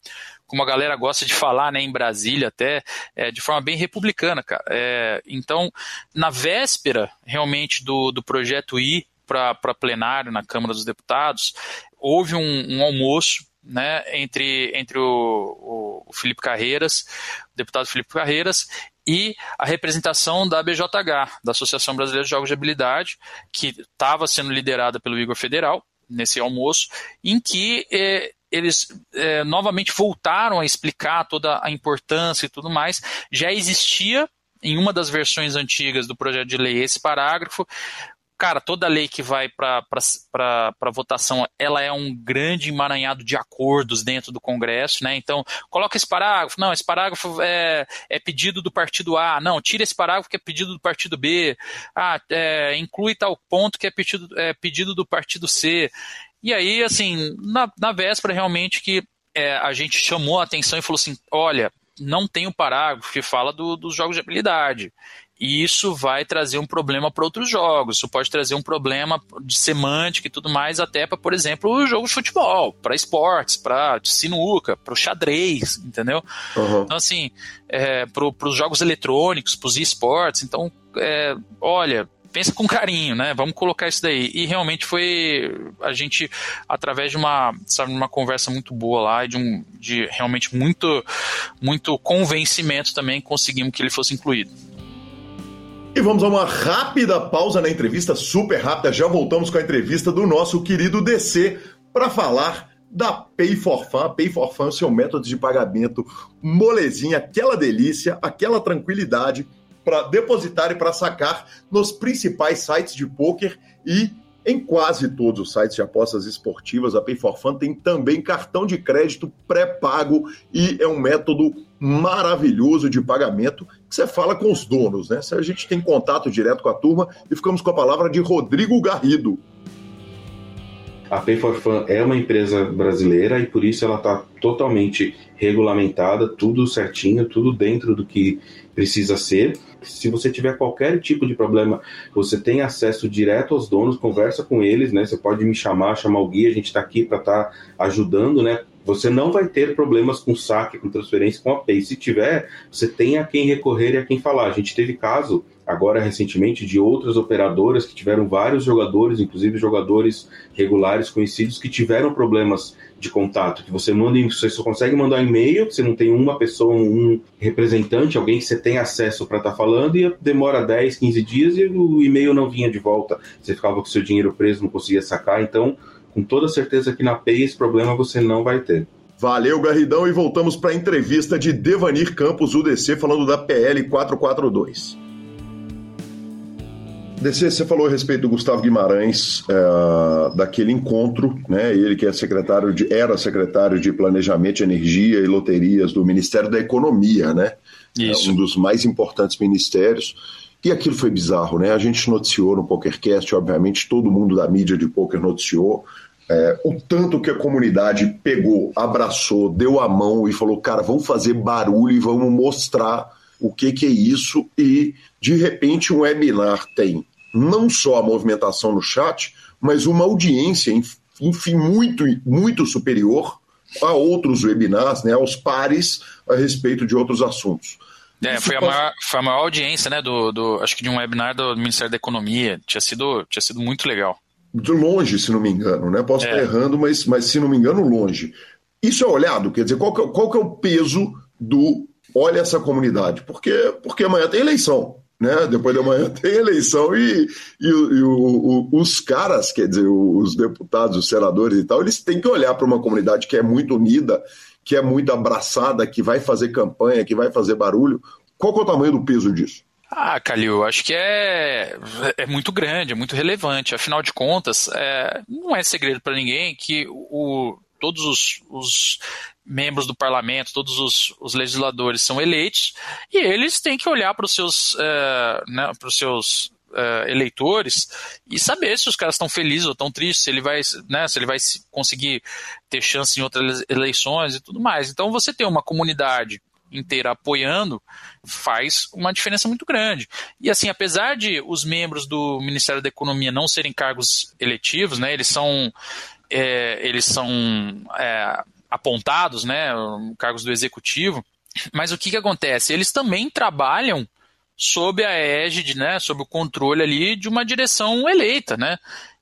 como a galera gosta de falar, né, em Brasília até, é, de forma bem republicana, cara. É, então, na véspera, realmente, do, do projeto I para plenário na Câmara dos Deputados, houve um, um almoço né, entre, entre o, o, Felipe Carreiras, o deputado Felipe Carreiras, e a representação da BJH, da Associação Brasileira de Jogos de Habilidade, que estava sendo liderada pelo Igor Federal, nesse almoço, em que eh, eles eh, novamente voltaram a explicar toda a importância e tudo mais. Já existia em uma das versões antigas do projeto de lei esse parágrafo, cara, toda lei que vai para votação, ela é um grande emaranhado de acordos dentro do Congresso, né? Então, coloca esse parágrafo, não, esse parágrafo é, é pedido do partido A, não, tira esse parágrafo que é pedido do partido B, ah, é, inclui tal ponto que é pedido, é pedido do partido C. E aí, assim, na, na véspera, realmente, que é, a gente chamou a atenção e falou assim: olha, não tem um parágrafo que fala do, dos jogos de habilidade. E isso vai trazer um problema para outros jogos. Isso pode trazer um problema de semântica e tudo mais, até para, por exemplo, o jogo de futebol, para esportes, para sinuca, para o xadrez, entendeu? Uhum. Então, assim, é, para os jogos eletrônicos, para os esportes. Então, é, olha, pensa com carinho, né? Vamos colocar isso daí. E realmente foi a gente através de uma, sabe, uma conversa muito boa lá e de um de realmente muito muito convencimento também conseguimos que ele fosse incluído. E vamos a uma rápida pausa na entrevista, super rápida. Já voltamos com a entrevista do nosso querido DC para falar da Pay for Fun. Pay for Fun, seu método de pagamento molezinha, aquela delícia, aquela tranquilidade para depositar e para sacar nos principais sites de poker e em quase todos os sites de apostas esportivas, a Pay for Fun tem também cartão de crédito pré-pago e é um método maravilhoso de pagamento que você fala com os donos, né? A gente tem contato direto com a turma e ficamos com a palavra de Rodrigo Garrido. A Pay for Fun é uma empresa brasileira e por isso ela está totalmente regulamentada, tudo certinho, tudo dentro do que precisa ser se você tiver qualquer tipo de problema, você tem acesso direto aos donos, conversa com eles, né? Você pode me chamar, chamar o guia, a gente está aqui para estar tá ajudando, né? Você não vai ter problemas com saque, com transferência, com a Pay. Se tiver, você tem a quem recorrer e a quem falar. A gente teve caso agora recentemente de outras operadoras que tiveram vários jogadores, inclusive jogadores regulares conhecidos que tiveram problemas de contato, que você manda, você só consegue mandar e-mail, você não tem uma pessoa, um representante, alguém que você tem acesso para estar tá falando e demora 10, 15 dias e o e-mail não vinha de volta. Você ficava com seu dinheiro preso, não conseguia sacar, então com toda certeza que na Pay esse problema você não vai ter. Valeu, Garridão, e voltamos para a entrevista de Devanir Campos, UDC, falando da PL 442. DC, você falou a respeito do Gustavo Guimarães, é, daquele encontro, né? Ele que é secretário de, era secretário de Planejamento, Energia e Loterias do Ministério da Economia, né? Isso. É um dos mais importantes ministérios. E aquilo foi bizarro, né? A gente noticiou no PokerCast, obviamente todo mundo da mídia de poker noticiou. É, o tanto que a comunidade pegou, abraçou, deu a mão e falou: cara, vamos fazer barulho e vamos mostrar o que, que é isso. E de repente um webinar tem não só a movimentação no chat, mas uma audiência, enfim, muito, muito superior a outros webinars, né, aos pares a respeito de outros assuntos. É, foi a, maior, foi a maior audiência, né, do, do, acho que de um webinar do Ministério da Economia. Tinha sido, tinha sido muito legal. De longe, se não me engano, né? Posso é. estar errando, mas, mas se não me engano, longe. Isso é olhado, quer dizer, qual que, é, qual que é o peso do olha essa comunidade? Porque, porque amanhã tem eleição né? Depois da manhã tem eleição e, e, e o, o, os caras, quer dizer, os deputados, os senadores e tal, eles têm que olhar para uma comunidade que é muito unida, que é muito abraçada, que vai fazer campanha, que vai fazer barulho. Qual é o tamanho do peso disso? Ah, Calil, acho que é, é muito grande, é muito relevante. Afinal de contas, é, não é segredo para ninguém que o, todos os, os, membros do parlamento, todos os, os, legisladores são eleitos e eles têm que olhar para os seus, uh, né, seus uh, eleitores e saber se os caras estão felizes ou estão tristes, se ele vai, né, se ele vai conseguir ter chance em outras eleições e tudo mais. Então você tem uma comunidade inteira apoiando faz uma diferença muito grande. E assim, apesar de os membros do Ministério da Economia não serem cargos eletivos, né, eles são é, eles são é, apontados, né, cargos do executivo. Mas o que, que acontece? Eles também trabalham sob a égide, né, sob o controle ali de uma direção eleita, né?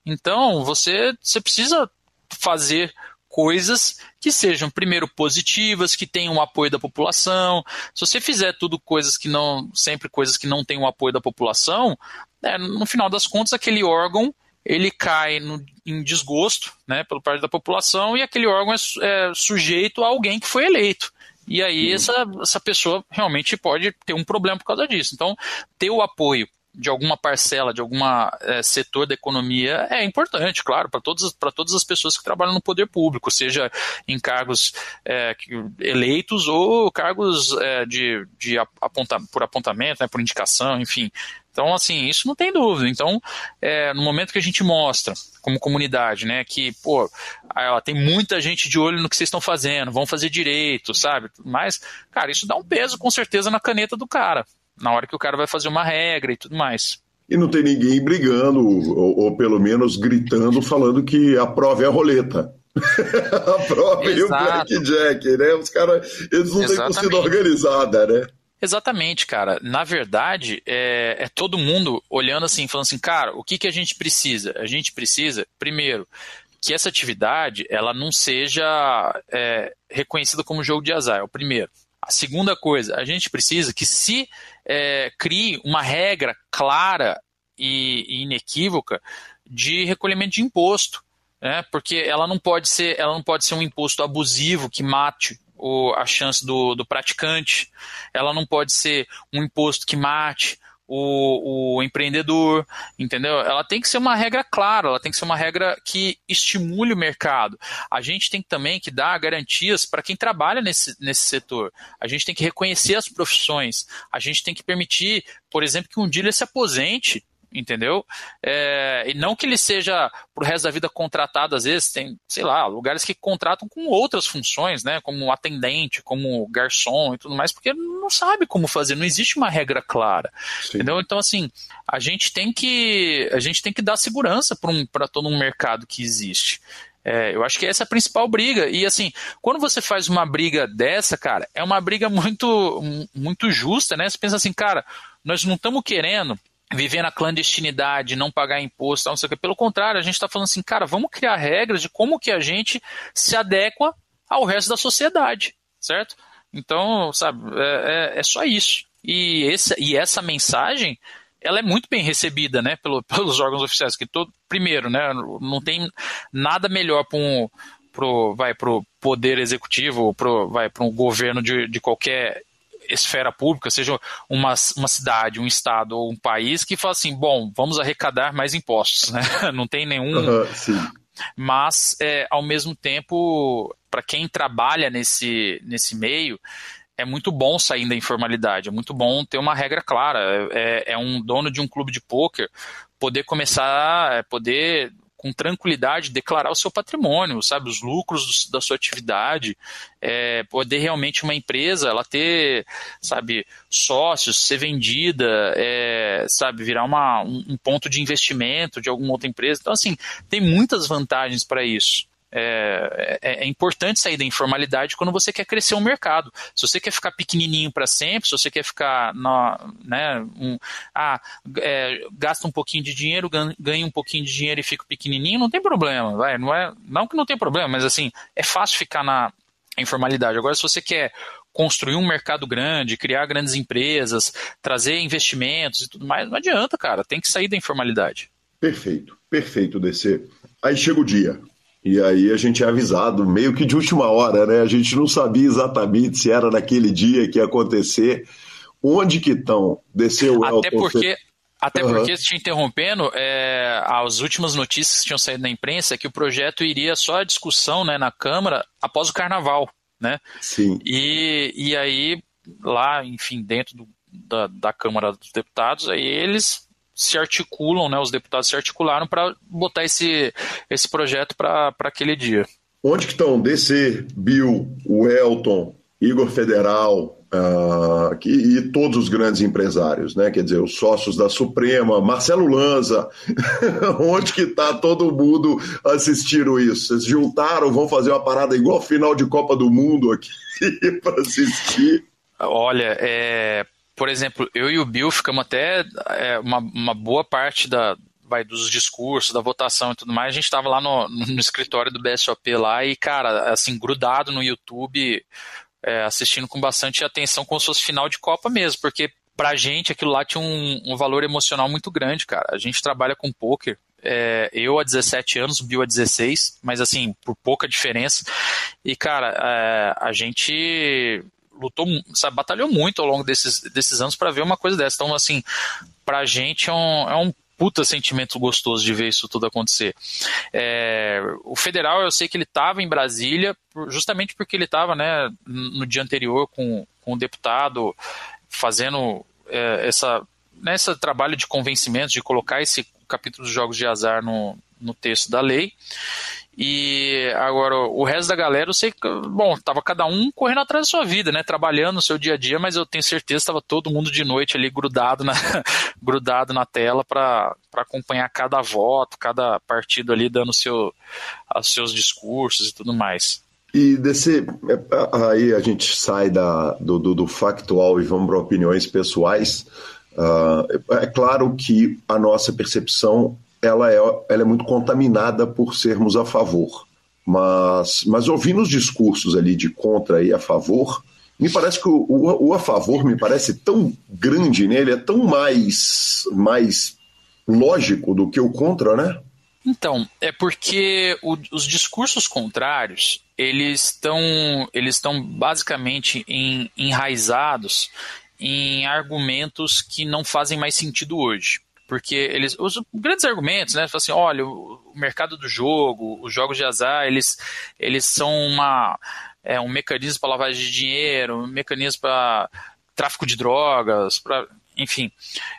Então, você, você precisa fazer coisas que sejam primeiro positivas, que tenham o apoio da população. Se você fizer tudo coisas que não, sempre coisas que não têm o apoio da população, né, no final das contas aquele órgão ele cai no, em desgosto né, pelo parte da população e aquele órgão é, é sujeito a alguém que foi eleito. E aí uhum. essa, essa pessoa realmente pode ter um problema por causa disso. Então, ter o apoio de alguma parcela, de algum é, setor da economia é importante, claro, para todas, todas as pessoas que trabalham no poder público, seja em cargos é, eleitos ou cargos é, de, de aponta, por apontamento, né, por indicação, enfim. Então, assim, isso não tem dúvida. Então, no momento que a gente mostra, como comunidade, né, que, pô, ó, tem muita gente de olho no que vocês estão fazendo, vão fazer direito, sabe? Mas, cara, isso dá um peso, com certeza, na caneta do cara, na hora que o cara vai fazer uma regra e tudo mais. E não tem ninguém brigando, ou, ou pelo menos gritando, falando que a prova é a roleta. a prova e o blackjack, né? Os caras, eles não Exatamente. têm torcida organizada, né? Exatamente, cara. Na verdade, é, é, todo mundo olhando assim, falando assim, cara, o que, que a gente precisa? A gente precisa, primeiro, que essa atividade ela não seja é, reconhecida como jogo de azar, é o primeiro. A segunda coisa, a gente precisa que se é, crie uma regra clara e, e inequívoca de recolhimento de imposto, né? porque ela não pode ser, ela não pode ser um imposto abusivo que mate o, a chance do, do praticante, ela não pode ser um imposto que mate o, o, empreendedor, entendeu? Ela tem que ser uma regra clara, ela tem que ser uma regra que estimule o mercado. A gente tem também que dar garantias para quem trabalha nesse, nesse setor. A gente tem que reconhecer as profissões. A gente tem que permitir, por exemplo, que um dealer se aposente entendeu? É, e não que ele seja pro resto da vida contratado, às vezes tem, sei lá, lugares que contratam com outras funções, né, como atendente, como garçom e tudo mais, porque não sabe como fazer, não existe uma regra clara, Sim. entendeu? Então, assim, a gente tem que, a gente tem que dar segurança para um, todo um mercado que existe. É, eu acho que essa é a principal briga. E assim, quando você faz uma briga dessa, cara, é uma briga muito, muito justa, né? Você pensa assim, cara, nós não estamos querendo viver na clandestinidade, não pagar imposto, não sei o que. Pelo contrário, a gente está falando assim, cara, vamos criar regras de como que a gente se adequa ao resto da sociedade, certo? Então, sabe, é, é, é só isso. E, esse, e essa mensagem, ela é muito bem recebida, né, pelo, pelos órgãos oficiais, que todo, primeiro, né, não tem nada melhor para um pro, vai pro poder executivo, pro, vai para um governo de, de qualquer esfera pública, seja uma, uma cidade, um estado ou um país, que fala assim, bom, vamos arrecadar mais impostos, né? Não tem nenhum... Uhum, mas, é, ao mesmo tempo, para quem trabalha nesse, nesse meio, é muito bom sair da informalidade, é muito bom ter uma regra clara. É, é um dono de um clube de pôquer poder começar, é, poder com tranquilidade declarar o seu patrimônio, sabe, os lucros do, da sua atividade, é, poder realmente uma empresa ela ter, sabe, sócios, ser vendida, é, sabe, virar uma, um, um ponto de investimento de alguma outra empresa. Então, assim, tem muitas vantagens para isso. É, é, é, importante sair da informalidade quando você quer crescer um mercado. Se você quer ficar pequenininho para sempre, se você quer ficar, na, né, um, ah, é, gasta um pouquinho de dinheiro, ganha um pouquinho de dinheiro e fica pequenininho, não tem problema, vai, não é, não que não tem problema, mas assim, é fácil ficar na informalidade. Agora, se você quer construir um mercado grande, criar grandes empresas, trazer investimentos e tudo mais, não adianta, cara, tem que sair da informalidade. Perfeito, perfeito, DC. Aí chega o dia, e aí a gente é avisado, meio que de última hora, né? A gente não sabia exatamente se era naquele dia que ia acontecer. Onde que estão? Desceu o Até porque, até uhum. porque, te interrompendo, é, as últimas notícias que tinham saído na imprensa é que o projeto iria só a discussão né, na Câmara após o Carnaval, né? Sim. E, e aí, lá, enfim, dentro do, da, da Câmara dos Deputados, aí eles se articulam, né, os deputados se articularam para botar esse, esse projeto para aquele dia. Onde que estão DC, Bill, o Elton, Igor Federal uh, que, e todos os grandes empresários, né? Quer dizer, os sócios da Suprema, Marcelo Lanza, onde que está todo mundo assistindo isso? Vocês juntaram, vão fazer uma parada igual final de Copa do Mundo aqui para assistir? Olha, é, por exemplo, eu e o Bill ficamos até é, uma, uma boa parte da, vai, dos discursos, da votação e tudo mais, a gente estava lá no, no, escritório do BSOP lá e, cara, assim, grudado no YouTube, é, assistindo com bastante atenção, como se fosse final de Copa mesmo, porque pra gente aquilo lá tinha um, um valor emocional muito grande, cara. A gente trabalha com poker, é, eu há 17 anos, o Bill há 16, mas assim, por pouca diferença. E, cara, é, a gente lutou, sabe, batalhou muito ao longo desses, desses anos para ver uma coisa dessa. Então, assim, pra gente é um, é um puta sentimento gostoso de ver isso tudo acontecer. É, o federal, eu sei que ele estava em Brasília, justamente porque ele estava né, no dia anterior com, com o deputado fazendo é, essa, né, esse trabalho de convencimento, de colocar esse capítulo dos jogos de azar no, no texto da lei. E agora, o resto da galera, eu sei que, bom, tava cada um correndo atrás da sua vida, né? Trabalhando no seu dia a dia, mas eu tenho certeza que estava todo mundo de noite ali grudado na, grudado na tela para acompanhar cada voto, cada partido ali dando seu, os seus discursos e tudo mais. E desse, aí a gente sai da, do, do, do factual e vamos para opiniões pessoais. Uh, é claro que a nossa percepção ela é, ela é muito contaminada por sermos a favor. Mas, mas ouvindo os discursos ali de contra e a favor, me parece que o, o, o a favor me parece tão grande nele, é tão mais, mais lógico do que o contra, né? Então, é porque o, os discursos contrários, eles estão eles basicamente em, enraizados em argumentos que não fazem mais sentido hoje porque eles os grandes argumentos, né, assim, olha, o, mercado do jogo, os jogos de azar, eles eles são uma é, um mecanismo para lavagem de dinheiro, um mecanismo para tráfico de drogas, para enfim,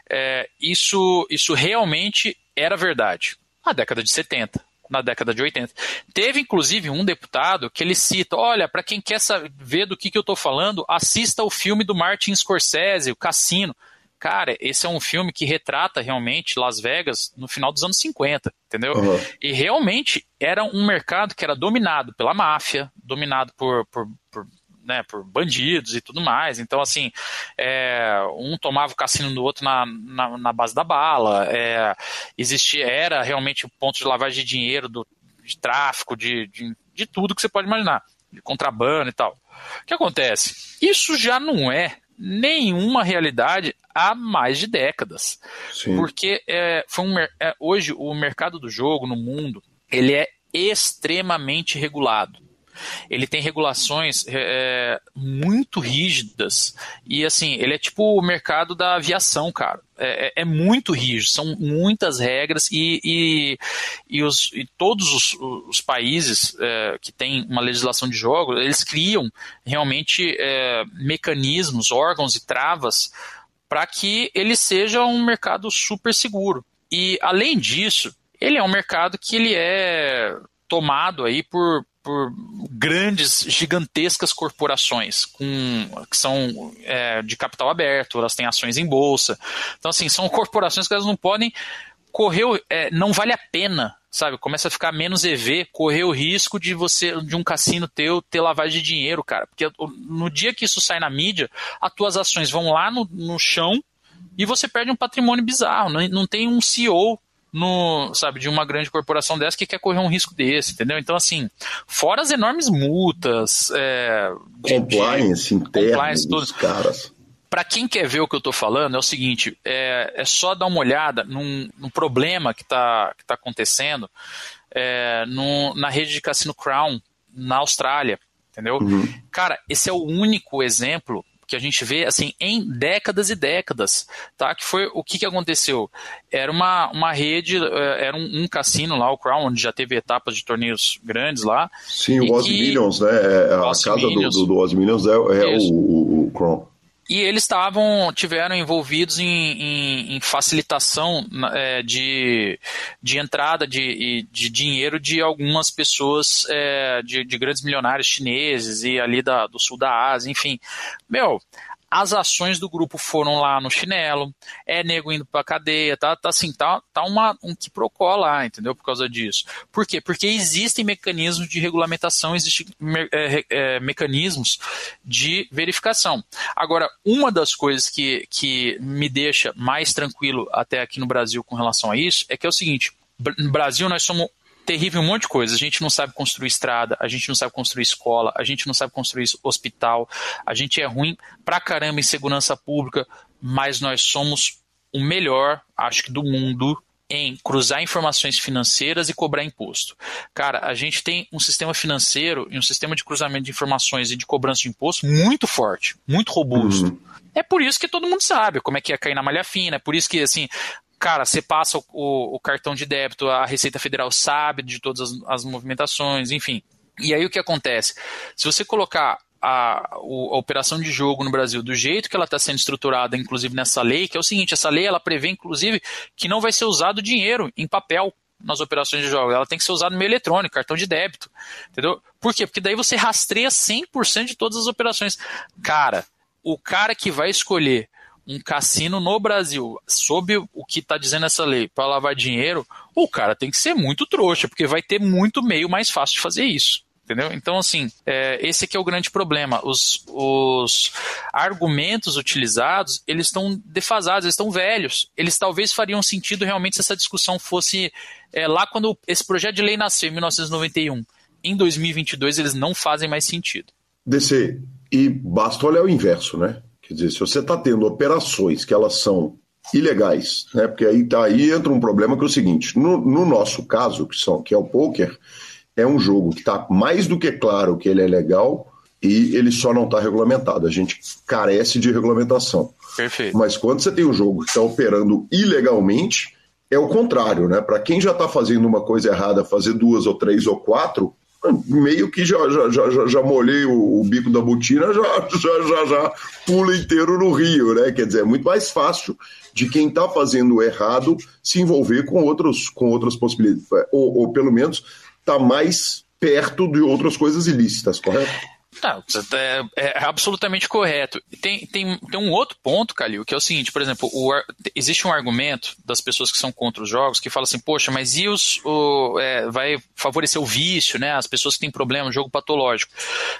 é, isso isso realmente era verdade na década de 70 na década de 80. Teve inclusive um deputado que ele cita: olha, para quem quer saber do que, que eu estou falando, assista o filme do Martin Scorsese, o Cassino. Cara, esse é um filme que retrata realmente Las Vegas no final dos anos 50, entendeu? Uhum. E realmente era um mercado que era dominado pela máfia, dominado por, por, por né, por bandidos e tudo mais. Então, assim, é, um tomava o cassino do outro na, na, na base da bala. É, existia, era realmente o ponto de lavagem de dinheiro, do, de tráfico, de, de, de tudo que você pode imaginar, de contrabando e tal. O que acontece? Isso já não é nenhuma realidade há mais de décadas. Sim. Porque é, foi um, é, hoje o mercado do jogo no mundo ele é extremamente regulado. ele tem regulações é, muito rígidas e assim, ele é tipo o mercado da aviação, cara. É, é, é muito rígido, são muitas regras e, e, e, os, e todos os, os países é, que têm uma legislação de jogo, eles criam realmente é, mecanismos, órgãos e travas para que ele seja um mercado super seguro. E além disso, ele é um mercado que ele é tomado aí por, por grandes, gigantescas corporações com, que são é, de capital aberto, elas têm ações em bolsa. Então, assim, são corporações que elas não podem correr, é, não vale a pena, sabe? Começa a ficar menos EV, correr o risco de você, de um cassino teu, ter lavagem de dinheiro, cara. Porque no dia que isso sai na mídia, as tuas ações vão lá no, no chão e você perde um patrimônio bizarro. Não, não tem um CEO no, sabe, de uma grande corporação dessa que quer correr um risco desse, entendeu? Então, assim, fora as enormes multas, é, compliance interna dos caras. Para quem quer ver o que eu estou falando, é o seguinte: é, é só dar uma olhada num, num problema que está que tá acontecendo é, no, na rede de cassino Crown, na Austrália, entendeu? Uhum. Cara, esse é o único exemplo que a gente vê assim em décadas e décadas, tá? Que foi o que, que aconteceu? Era uma, uma rede, eh, era um, um cassino lá, o Crown, onde já teve etapas de torneios grandes lá. Sim, o Oz Millions, né? É, a casa do, do, do Oz Millions é, é o, o, o Crown. E eles estavam, tiveram envolvidos em, em, em facilitação é, de, de entrada de, de dinheiro de algumas pessoas, é, de, de grandes milionários chineses e ali da, do sul da Ásia, enfim. Meu, as ações do grupo foram lá no chinelo, é nego indo pra cadeia, tá, tá assim, tá, tá uma, um quiprocó lá, entendeu? Por causa disso. Por quê? Porque existem mecanismos de regulamentação, existem é, é, mecanismos de verificação. Agora, uma das coisas que, que me deixa mais tranquilo até aqui no Brasil com relação a isso é que é o seguinte, no Brasil nós somos terrível um monte de coisa. A gente não sabe construir estrada, a gente não sabe construir escola, a gente não sabe construir hospital, a gente é ruim pra caramba em segurança pública, mas nós somos o melhor, acho que do mundo, em cruzar informações financeiras e cobrar imposto. Cara, a gente tem um sistema financeiro e um sistema de cruzamento de informações e de cobrança de imposto muito forte, muito robusto. Uhum. É por isso que todo mundo sabe como é que é cair na malha fina, é por isso que, assim, cara, você passa o, o, o, cartão de débito, a Receita Federal sabe de todas as, as, movimentações, enfim. E aí o que acontece? Se você colocar a, a, operação de jogo no Brasil do jeito que ela está sendo estruturada, inclusive nessa lei, que é o seguinte, essa lei ela prevê, inclusive, que não vai ser usado dinheiro em papel nas operações de jogos, ela tem que ser usada no meio eletrônico, cartão de débito, entendeu? Por quê? Porque daí você rastreia 100% de todas as operações. Cara, o cara que vai escolher um cassino no Brasil, sob o que está dizendo essa lei, para lavar dinheiro, o cara tem que ser muito trouxa, porque vai ter muito meio mais fácil de fazer isso. Entendeu? Então, assim, é, esse aqui é o grande problema. Os, os argumentos utilizados, eles estão defasados, eles estão velhos. Eles talvez fariam sentido realmente se essa discussão fosse é, lá quando esse projeto de lei nasceu, em 1991. Em 2022, eles não fazem mais sentido. DC, e basta olhar o inverso, né? Quer dizer, se você está tendo operações que elas são ilegais, né? Porque aí, tá, aí entra um problema que é o seguinte: no, no nosso caso, que, são, que é o poker, é um jogo que está mais do que claro que ele é legal e ele só não está regulamentado. A gente carece de regulamentação. Perfeito. Mas quando você tem um jogo que está operando ilegalmente, é o contrário, né? Para quem já está fazendo uma coisa errada, fazer duas ou três ou quatro, meio que já, já, já, já molhei o, o, bico da botina, já, já, já, já pula inteiro no rio, né? Quer dizer, é muito mais fácil de quem está fazendo errado se envolver com, outros, com outras possibilidades, ou, ou pelo menos está mais perto de outras coisas ilícitas, correto? Não, é, é, absolutamente correto. Tem, tem, tem um outro ponto, Calil, que é o seguinte, por exemplo, o, existe um argumento das pessoas que são contra os jogos que fala assim, poxa, mas e os. O, é, vai favorecer o vício, né? As pessoas que têm problema, jogo patológico.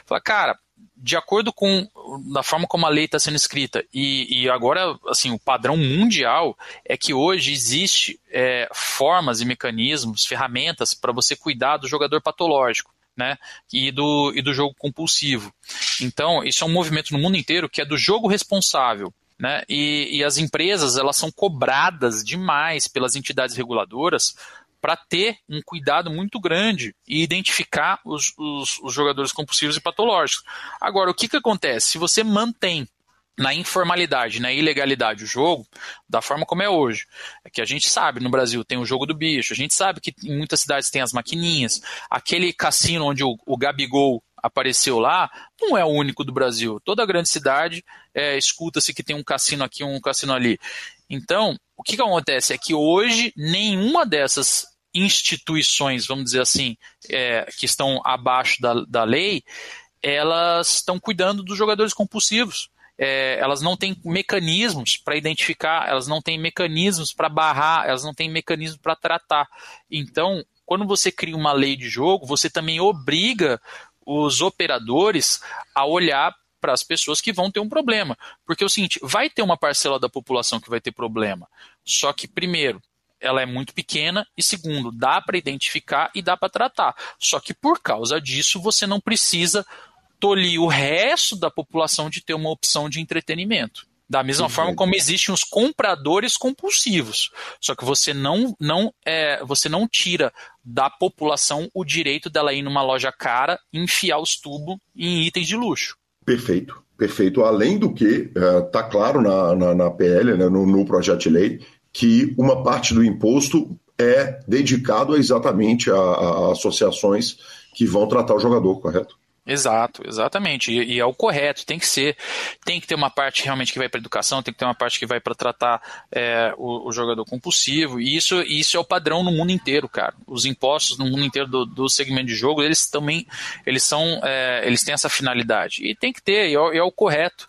Fala, cara, de acordo com da forma como a lei está sendo escrita e, e, agora assim o padrão mundial é que hoje existe é, formas e mecanismos, ferramentas para você cuidar do jogador patológico né, e do, e do jogo compulsivo. Então, isso é um movimento no mundo inteiro que é do jogo responsável. Né, e, e as empresas elas são cobradas demais pelas entidades reguladoras para ter um cuidado muito grande e identificar os, os, os jogadores compulsivos e patológicos. Agora, o que, que acontece? Se você mantém na informalidade, na ilegalidade o jogo, da forma como é hoje. É que a gente sabe, no Brasil tem o jogo do bicho, a gente sabe que em muitas cidades tem as maquininhas, aquele cassino onde o, o Gabigol apareceu lá, não é o único do Brasil. Toda grande cidade é, escuta-se que tem um cassino aqui, um cassino ali. Então, o que, que acontece é que hoje nenhuma dessas instituições, vamos dizer assim, é, que estão abaixo da, da lei, elas estão cuidando dos jogadores compulsivos é, elas não têm mecanismos para identificar, elas não têm mecanismos para barrar, elas não têm mecanismos para tratar. Então, quando você cria uma lei de jogo, você também obriga os operadores a olhar para as pessoas que vão ter um problema. Porque é o seguinte, vai ter uma parcela da população que vai ter problema. Só que, primeiro, ela é muito pequena e segundo, dá para identificar e dá para tratar. Só que por causa disso, você não precisa tolir o resto da população de ter uma opção de entretenimento. Da mesma forma como existem os compradores compulsivos. Só que você não, não, é, você não tira da população o direito dela ir numa loja cara e enfiar os tubos em itens de luxo. Perfeito, perfeito. Além do que, está é, claro na, na, na PL, né, no, no projeto de lei, que uma parte do imposto é dedicado exatamente a, a associações que vão tratar o jogador, correto? Exato, exatamente. E, e, é o correto, tem que ser. Tem que ter uma parte realmente que vai para educação, tem que ter uma parte que vai para tratar é, o, o, jogador compulsivo. E isso, isso é o padrão no mundo inteiro, cara. Os impostos no mundo inteiro do, do segmento de jogo, eles também eles são. É, eles têm essa finalidade. E tem que ter, e é, é o correto.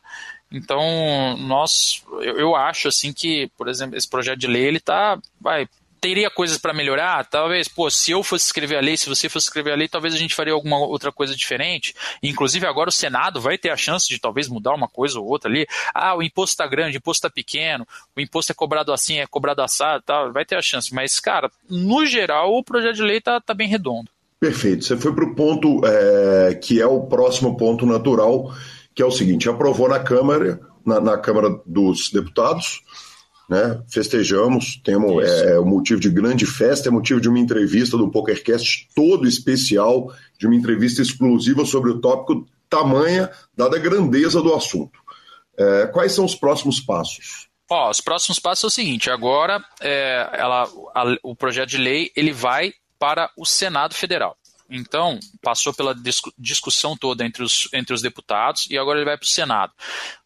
Então, nós, eu, eu, acho assim que, por exemplo, esse projeto de lei ele está vai teria coisas para melhorar? Talvez, pô, se eu fosse escrever a lei, se você fosse escrever a lei, talvez a gente faria alguma outra coisa diferente. Inclusive, agora o Senado vai ter a chance de talvez mudar uma coisa ou outra ali. Ah, o imposto está grande, o imposto está pequeno, o imposto é cobrado assim, é cobrado assado tal. Vai ter a chance. Mas, cara, no geral, o projeto de lei tá, tá bem redondo. Perfeito. Você foi para o ponto é, que é o próximo ponto natural, que é o seguinte: aprovou na Câmara, na, na Câmara dos Deputados né? Festejamos, temos é, um motivo de grande festa, é motivo de uma entrevista do PokerCast todo especial, de uma entrevista exclusiva sobre o tópico tamanha, dada a grandeza do assunto. É, quais são os próximos passos? Ó, os próximos passos é o seguinte: agora é, ela, a, o projeto de lei ele vai para o Senado Federal. Então, passou pela discussão toda entre os, entre os deputados e agora ele vai para o Senado.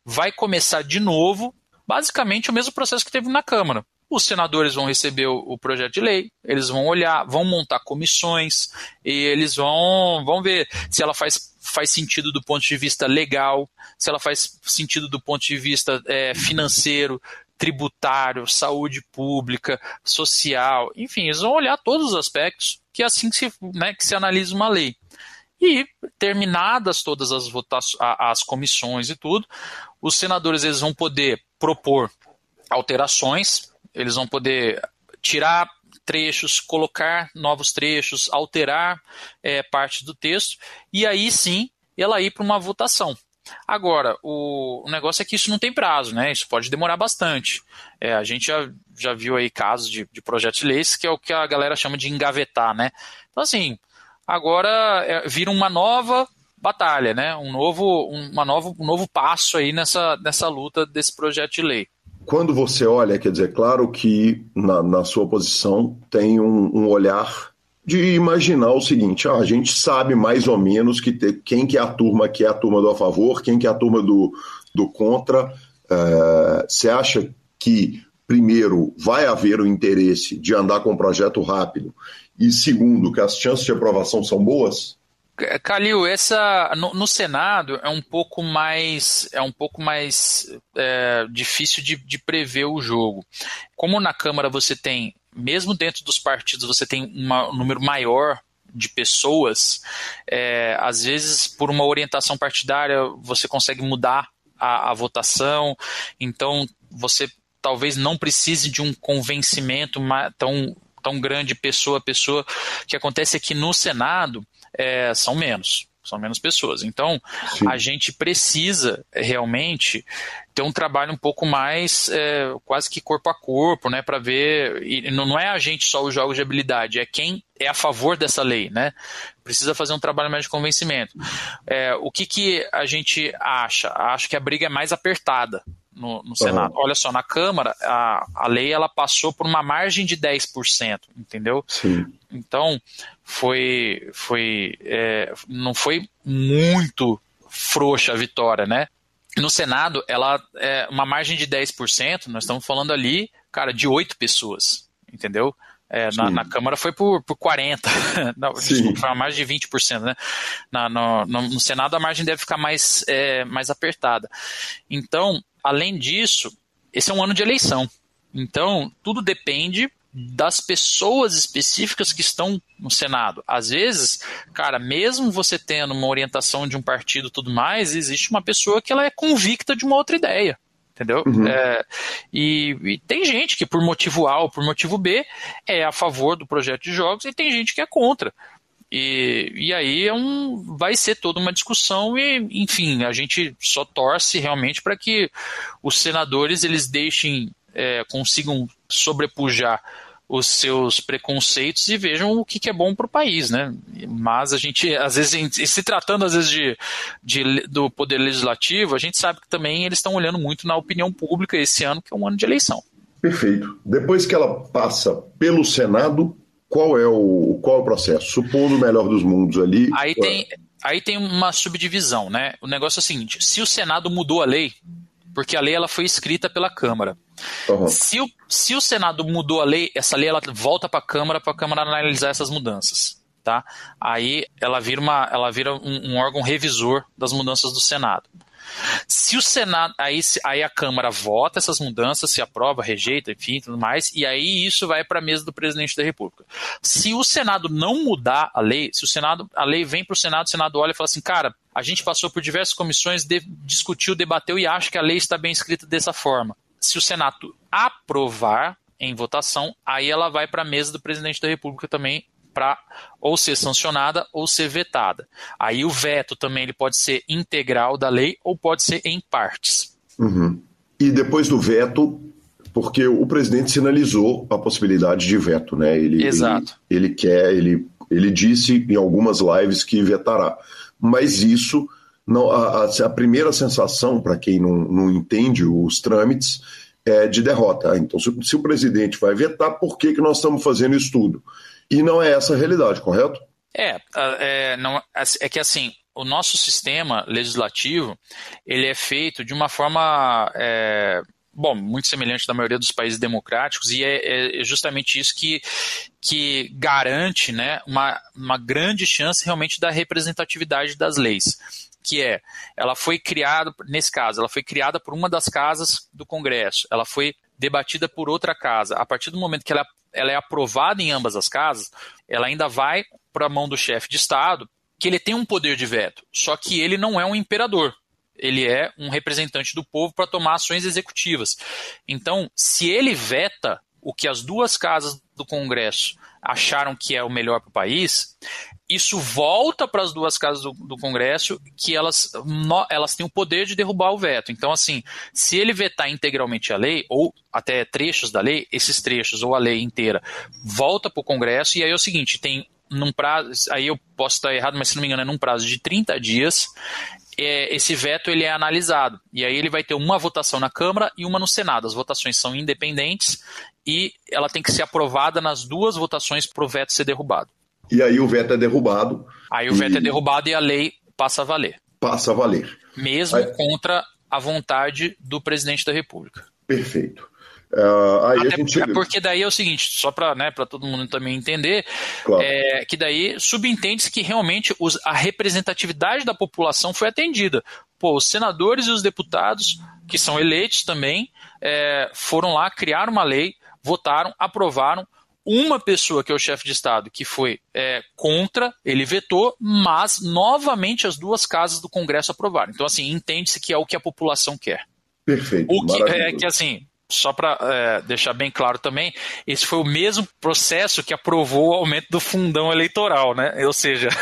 Vai começar de novo basicamente o mesmo processo que teve na Câmara. Os senadores vão receber o, projeto de lei, eles vão olhar, vão montar comissões e eles vão, vão ver se ela faz, faz sentido do ponto de vista legal, se ela faz sentido do ponto de vista é, financeiro, tributário, saúde pública, social, enfim, eles vão olhar todos os aspectos que é assim que se, né, que se analisa uma lei. E terminadas todas as votações, as comissões e tudo, os senadores eles vão poder propor alterações, eles vão poder tirar trechos, colocar novos trechos, alterar é, parte do texto, e aí sim ela ir para uma votação. Agora, o, negócio é que isso não tem prazo, né? Isso pode demorar bastante. É, a gente já, já viu aí casos de, de projetos de leis que é o que a galera chama de engavetar, né? Então, assim, agora é, vira uma nova batalha, né? Um novo, uma novo, um novo passo aí nessa, nessa luta desse projeto de lei. Quando você olha, quer dizer, claro que na, na sua posição tem um, um olhar de imaginar o seguinte: ah, a gente sabe mais ou menos que te, quem que é a turma que é a turma do a favor, quem que é a turma do, do contra. Uh, você acha que, primeiro, vai haver o interesse de andar com um projeto rápido, e segundo, que as chances de aprovação são boas? Calil, essa no, no, Senado é um pouco mais é um pouco mais é, difícil de, de, prever o jogo. Como na Câmara você tem, mesmo dentro dos partidos, você tem uma, um número maior de pessoas, é, às vezes por uma orientação partidária você consegue mudar a, a votação, então você talvez não precise de um convencimento tão tão grande pessoa a pessoa. O que acontece é que no Senado é, são menos. são menos pessoas. Então, Sim. a gente precisa realmente ter um trabalho um pouco mais é, quase que corpo a corpo, né, para ver. E não é a gente só os jogos de habilidade, é quem é a favor dessa lei, né? Precisa fazer um trabalho mais de convencimento. É, o que, que a gente acha? Acho que a briga é mais apertada no, no Senado. Uhum. Olha só, na Câmara, a, a lei ela passou por uma margem de 10%, entendeu? Sim. Então, foi, foi é, não foi muito frouxa a vitória, né? No Senado, ela é uma margem de 10%, nós estamos falando ali, cara, de oito pessoas, entendeu? É, na, na, Câmara foi por, por 40%, não, desculpa, foi uma margem de 20%, né? Na, no, no, no, Senado a margem deve ficar mais, é, mais apertada. Então, além disso, esse é um ano de eleição. Então, tudo depende das pessoas específicas que estão no Senado. Às vezes, cara, mesmo você tendo uma orientação de um partido e tudo mais, existe uma pessoa que ela é convicta de uma outra ideia. Entendeu? Uhum. É, e, e, tem gente que, por motivo A ou por motivo B, é a favor do projeto de jogos e tem gente que é contra. E, e aí é um, vai ser toda uma discussão e, enfim, a gente só torce realmente para que os senadores eles deixem, é, consigam sobrepujar os seus preconceitos e vejam o que, que é bom para o país, né? Mas a gente, às vezes, se tratando às vezes de, de, do poder legislativo, a gente sabe que também eles estão olhando muito na opinião pública esse ano, que é um ano de eleição. Perfeito. Depois que ela passa pelo Senado, qual é o, qual é o processo? Supondo o melhor dos mundos ali. Aí tem, aí tem uma subdivisão, né? O negócio é o seguinte: se o Senado mudou a lei, porque a lei ela foi escrita pela Câmara. Uhum. Se, o, se o Senado mudou a lei, essa lei ela volta para a Câmara para a Câmara analisar essas mudanças. Tá? Aí ela vira, uma, ela vira um, um órgão revisor das mudanças do Senado. Se o Senado, aí, aí a Câmara vota essas mudanças, se aprova, rejeita, enfim, tudo mais, e aí isso vai para a mesa do presidente da República. Se o Senado não mudar a lei, se o Senado, a lei vem para o Senado, o Senado olha e fala assim, cara, a gente passou por diversas comissões, de, discutiu, debateu e acha que a lei está bem escrita dessa forma. Se o Senado aprovar em votação, aí ela vai para a mesa do presidente da República também para ou ser sancionada ou ser vetada. Aí o veto também ele pode ser integral da lei ou pode ser em partes. Uhum. E depois do veto, porque o presidente sinalizou a possibilidade de veto, né? Ele, Exato. Ele, ele quer, ele, ele disse em algumas lives que vetará. Mas isso, não, a, a primeira sensação, para quem não, não entende os trâmites, é de derrota. Então, se, se, o presidente vai vetar, por que, que nós estamos fazendo isso tudo? E não é essa a realidade, correto? É, é, não, é que assim, o nosso sistema legislativo ele é feito de uma forma é, bom, muito semelhante da maioria dos países democráticos, e é, é, justamente isso que, que garante né, uma, uma grande chance realmente da representatividade das leis. Que é, ela foi criada, nesse caso, ela foi criada por uma das casas do Congresso, ela foi debatida por outra casa. A partir do momento que ela ela é aprovada em ambas as casas, ela ainda vai para a mão do chefe de Estado, que ele tem um poder de veto, só que ele não é um imperador. Ele é um representante do povo para tomar ações executivas. Então, se ele veta o que as duas casas do Congresso acharam que é o melhor para o país, isso volta para as duas casas do, do, Congresso que elas, no, elas têm o poder de derrubar o veto. Então, assim, se ele vetar integralmente a lei, ou até trechos da lei, esses trechos, ou a lei inteira, volta para o Congresso, e aí é o seguinte, tem num prazo, aí eu posso estar errado, mas se não me engano é num prazo de 30 dias, é, esse veto ele é analisado. E aí ele vai ter uma votação na Câmara e uma no Senado. As votações são independentes e ela tem que ser aprovada nas duas votações para o veto ser derrubado. E aí o veto é derrubado. Aí o veto é derrubado e a lei passa a valer. Passa a valer. Mesmo aí... contra a vontade do presidente da República. Perfeito. Uh, aí Até a gente... Porque daí é o seguinte, só para né, todo mundo também entender, claro. é, que daí subentende-se que realmente os, a representatividade da população foi atendida. Pô, os senadores e os deputados, que são eleitos também, é, foram lá, criaram uma lei, votaram, aprovaram, uma pessoa, que é o chefe de Estado, que foi é, contra, ele vetou, mas novamente as duas casas do Congresso aprovaram. Então, assim, entende-se que é o que a população quer. Perfeito. O que é que, assim, só para é, deixar bem claro também, esse foi o mesmo processo que aprovou o aumento do fundão eleitoral, né? Ou seja,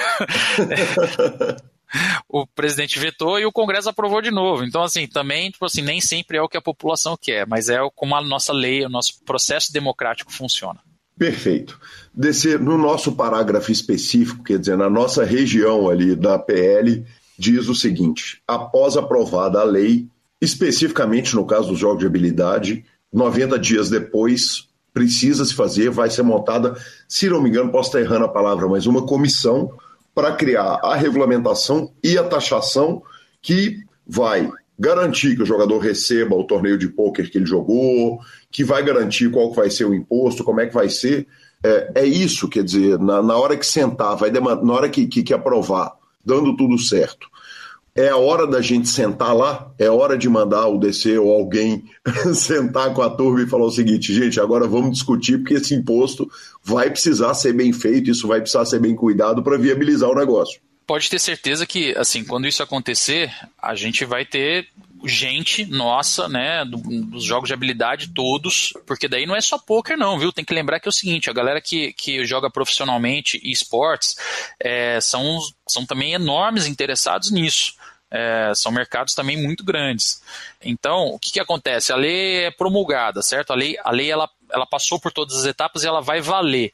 o presidente vetou e o Congresso aprovou de novo. Então, assim, também, tipo assim, nem sempre é o que a população quer, mas é como a nossa lei, o nosso processo democrático funciona. Perfeito. Descer no nosso parágrafo específico, quer dizer, na nossa região ali da PL, diz o seguinte: após aprovada a lei, especificamente no caso dos jogos de habilidade, 90 dias depois, precisa se fazer, vai ser montada, se não me engano, posso estar errando a palavra, mas uma comissão para criar a regulamentação e a taxação que vai garantir que o jogador receba o torneio de pôquer que ele jogou, que vai garantir qual vai ser o imposto, como é que vai ser. É, é isso, quer dizer, na, na hora que sentar, vai na hora que, que, que aprovar, dando tudo certo, é a hora da gente sentar lá, é hora de mandar o DC ou alguém sentar com a turma e falar o seguinte, gente, agora vamos discutir porque esse imposto vai precisar ser bem feito, isso vai precisar ser bem cuidado para viabilizar o negócio. Pode ter certeza que, assim, quando isso acontecer, a gente vai ter gente nossa, né, do, dos jogos de habilidade todos, porque daí não é só poker não, viu? Tem que lembrar que é o seguinte, a galera que, que joga profissionalmente e esportes é, são, são também enormes interessados nisso. É, são mercados também muito grandes. Então, o que, que acontece? A lei é promulgada, certo? A lei, a lei ela, ela passou por todas as etapas e ela vai valer.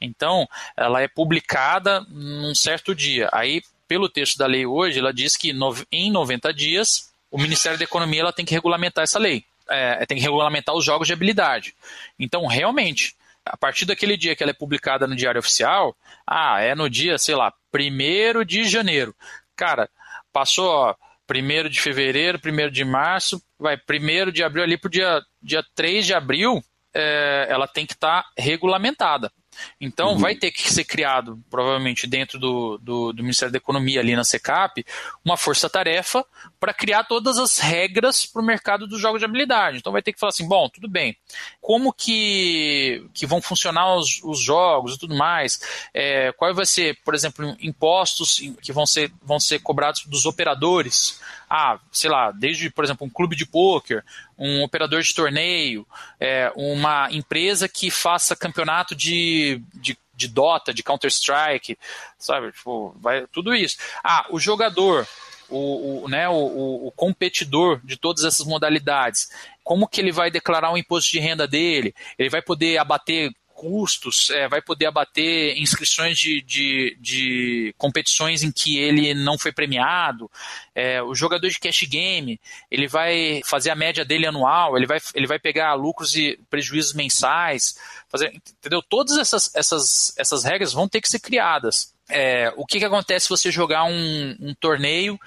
Então, ela é publicada num certo dia. Aí, pelo texto da lei hoje, ela diz que em 90 dias o Ministério da Economia ela tem que regulamentar essa lei. É, tem que regulamentar os jogos de habilidade. Então, realmente, a partir daquele dia que ela é publicada no Diário Oficial, ah, é no dia, sei lá, 1 de janeiro. Cara, Passou, ó, 1 de fevereiro, 1 de março, vai 1 de abril ali para o dia, dia 3 de abril, é, ela tem que estar tá regulamentada. Então, uhum. vai ter que ser criado, provavelmente dentro do, do, do, Ministério da Economia, ali na SECAP, uma força-tarefa para criar todas as regras para o mercado dos jogos de habilidade. Então, vai ter que falar assim: bom, tudo bem, como que, que vão funcionar os, os jogos e tudo mais? É, qual vai ser, por exemplo, impostos que vão ser, vão ser cobrados dos operadores? Ah, sei lá, desde, por exemplo, um clube de pôquer, um operador de torneio, é, uma empresa que faça campeonato de, de, de Dota, de Counter-Strike, sabe? Tipo, vai, tudo isso. Ah, o jogador, o, o, né, o, o, competidor de todas essas modalidades, como que ele vai declarar o imposto de renda dele? Ele vai poder abater custos, é, vai poder abater inscrições de, de, de, competições em que ele não foi premiado. É, o jogador de cash game, ele vai fazer a média dele anual, ele vai, ele vai pegar lucros e prejuízos mensais, fazer, entendeu? Todas essas, essas, essas regras vão ter que ser criadas. É, o que, que acontece se você jogar um, um torneio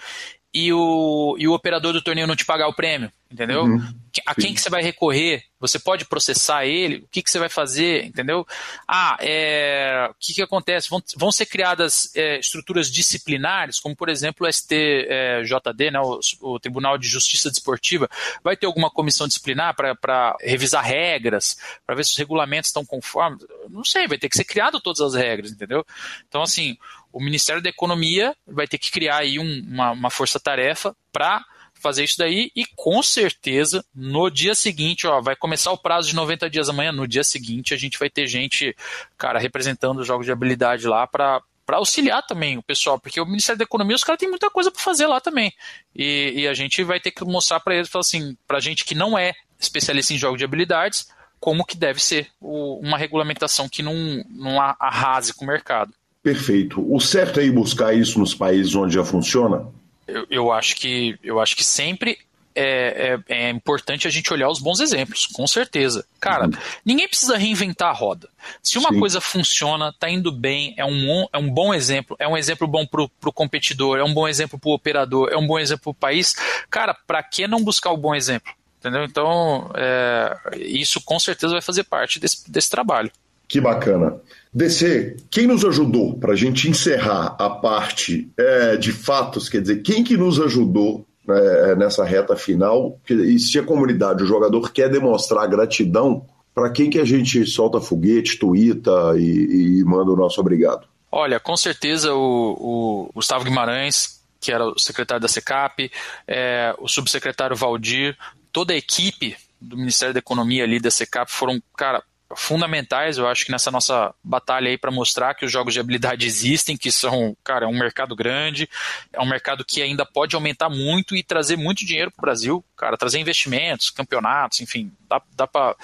e o, e o operador do torneio não te pagar o prêmio? entendeu? Uhum. A quem que você vai recorrer? Você pode processar ele? O que, que você vai fazer? Entendeu? Ah, é, o que, que acontece? Vão, vão ser criadas é, estruturas disciplinares, como por exemplo o STJD, é, né, o, o, Tribunal de Justiça Desportiva, vai ter alguma comissão disciplinar para revisar regras, para ver se os regulamentos estão conformes? Não sei, vai ter que ser criado todas as regras, entendeu? Então, assim, o Ministério da Economia vai ter que criar aí um, uma, uma força-tarefa para fazer isso daí e com certeza no dia seguinte, ó, vai começar o prazo de 90 dias amanhã, no dia seguinte a gente vai ter gente, cara, representando os jogos de habilidade lá para para auxiliar também o pessoal, porque o Ministério da Economia, os caras têm muita coisa para fazer lá também. E, e, a gente vai ter que mostrar para eles, falar assim, para gente que não é especialista em jogos de habilidades, como que deve ser o, uma regulamentação que não, não arrase com o mercado. Perfeito. O certo é ir buscar isso nos países onde já funciona? eu, eu, acho que eu acho que sempre é, é, é, importante a gente olhar os bons exemplos, com certeza. Cara, uhum. ninguém precisa reinventar a roda. Se uma Sim. coisa funciona, tá indo bem, é um, é um bom exemplo, é um exemplo bom pro, pro competidor, é um bom exemplo pro operador, é um bom exemplo pro país, cara, para que não buscar o bom exemplo? Entendeu? Então, é, isso com certeza vai fazer parte desse, desse trabalho. Que bacana. DC, quem nos ajudou para a gente encerrar a parte é, de fatos, quer dizer, quem que nos ajudou né, nessa reta final? E se a comunidade, o jogador quer demonstrar gratidão, para quem que a gente solta foguete, tuita e, e manda o nosso obrigado? Olha, com certeza o, o Gustavo Guimarães, que era o secretário da SECAP, é, o subsecretário Valdir, toda a equipe do Ministério da Economia ali da SECAP foram, cara, fundamentais, eu acho que nessa nossa batalha aí para mostrar que os jogos de habilidade existem, que são, cara, um mercado grande, é um mercado que ainda pode aumentar muito e trazer muito dinheiro para o Brasil, cara, trazer investimentos, campeonatos, enfim, dá, dá para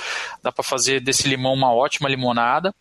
dá fazer desse limão uma ótima limonada.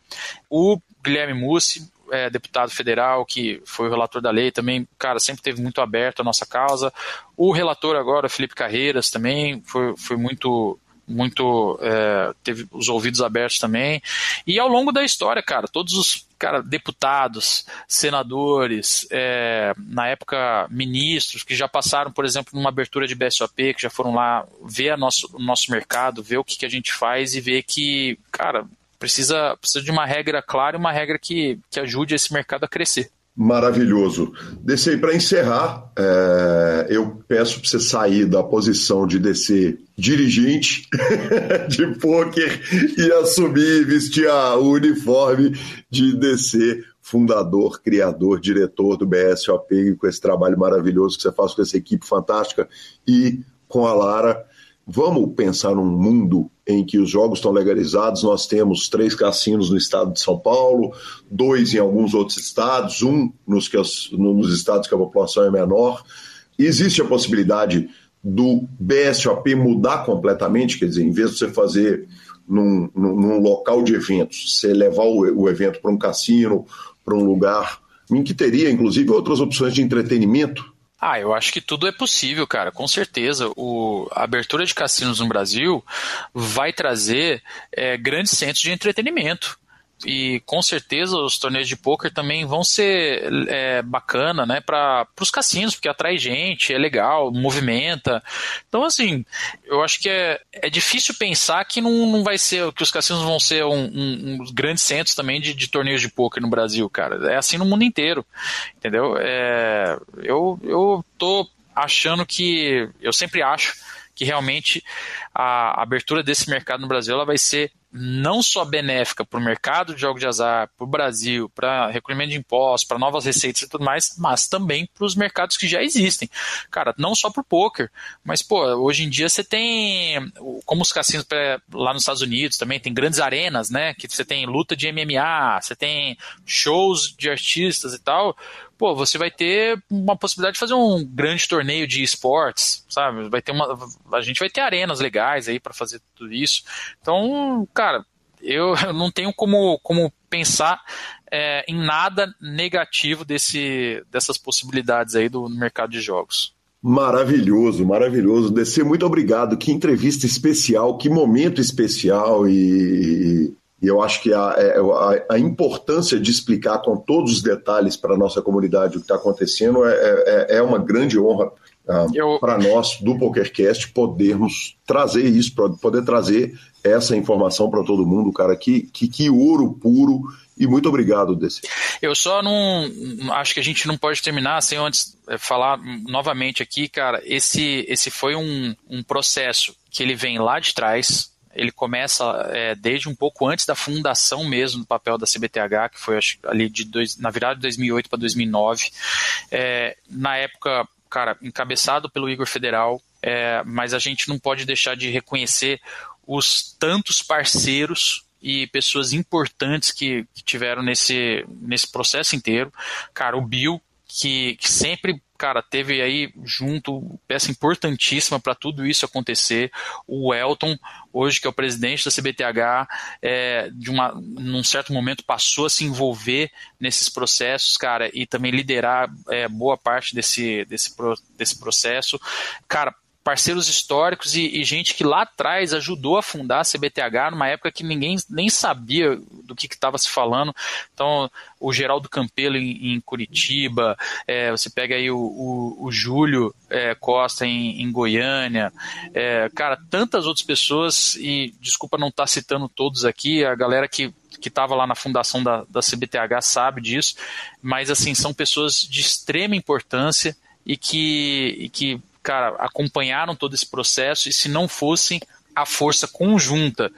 O Guilherme Mussi, é, deputado federal, que foi o relator da lei, também, cara, sempre teve muito aberto a nossa causa. O relator agora, Felipe Carreiras, também foi, foi muito muito é, teve os ouvidos abertos também e ao longo da história cara todos os cara deputados senadores é, na época ministros que já passaram por exemplo numa abertura de BSOP que já foram lá ver nosso, o nosso mercado ver o que, que a gente faz e ver que cara Precisa, precisa de uma regra clara e uma regra que, que ajude esse mercado a crescer. Maravilhoso. Descer para encerrar, é, eu peço para você sair da posição de descer dirigente de pôquer e assumir, vestir a, o uniforme de descer fundador, criador, diretor do BSOP, com esse trabalho maravilhoso que você faz com essa equipe fantástica e com a Lara. Vamos pensar num mundo em que os jogos estão legalizados. Nós temos três cassinos no estado de São Paulo, dois em alguns outros estados, um nos, que nos estados que a população é menor. Existe a possibilidade do BSOP mudar completamente, quer dizer, em vez de você fazer num, num, num local de eventos, você levar o, o evento para um cassino, para um lugar em que teria, inclusive, outras opções de entretenimento, ah, eu acho que tudo é possível, cara, com certeza. O, a abertura de cassinos no Brasil vai trazer é, grandes centros de entretenimento e com certeza os torneios de poker também vão ser é, bacana, né, para os cassinos, porque atrai gente, é legal, movimenta. Então, assim, eu acho que é, é difícil pensar que não, não vai ser, que os cassinos vão ser um, um, um grandes centros também de, de, torneios de poker no Brasil, cara. É assim no mundo inteiro, entendeu? É, eu, eu tô achando que, eu sempre acho que realmente a abertura desse mercado no Brasil ela vai ser não só benéfica para o mercado de jogos de azar, para o Brasil, para recolhimento de impostos, para novas receitas e tudo mais, mas também para os mercados que já existem. Cara, não só para o poker, mas pô, hoje em dia você tem, como os cassinos lá nos Estados Unidos também, tem grandes arenas, né? Que você tem luta de MMA, você tem shows de artistas e tal pô, você vai ter uma possibilidade de fazer um grande torneio de esportes, sabe? Vai ter uma, a gente vai ter arenas legais aí para fazer tudo isso. Então, cara, eu não tenho como, como pensar é, em nada negativo desse, dessas possibilidades aí do mercado de jogos. Maravilhoso, maravilhoso. DC, muito obrigado. Que entrevista especial, que momento especial e, e eu acho que a, é, a, a, importância de explicar com todos os detalhes para a nossa comunidade o que está acontecendo é, é, é, uma grande honra uh, para nós do PokerCast podermos trazer isso, poder trazer essa informação para todo mundo, cara. Que, que, que ouro puro. E muito obrigado, DC. Eu só não. Acho que a gente não pode terminar sem antes é, falar novamente aqui, cara. Esse, esse foi um, um processo que ele vem lá de trás ele começa é, desde um pouco antes da fundação mesmo do papel da CBTH, que foi acho, ali de dois, na virada de 2008 para 2009. É, na época, cara, encabeçado pelo Igor Federal, é, mas a gente não pode deixar de reconhecer os tantos parceiros e pessoas importantes que, que tiveram nesse, nesse processo inteiro. Cara, o Bill, que, que sempre cara, teve aí junto peça importantíssima para tudo isso acontecer. O Elton, hoje que é o presidente da CBTH, é, de uma, num certo momento passou a se envolver nesses processos, cara, e também liderar é, boa parte desse, desse, desse processo. Cara, parceiros históricos e, e, gente que lá atrás ajudou a fundar a CBTH numa época que ninguém nem sabia do que estava se falando. Então, o Geraldo Campelo em, em Curitiba, é, você pega aí o, o, o Júlio é, Costa em, em Goiânia, é, cara, tantas outras pessoas, e desculpa não estar tá citando todos aqui, a galera que que estava lá na fundação da, da CBTH sabe disso, mas assim, são pessoas de extrema importância e que, e que cara, acompanharam todo esse processo e se não fossem a força conjunta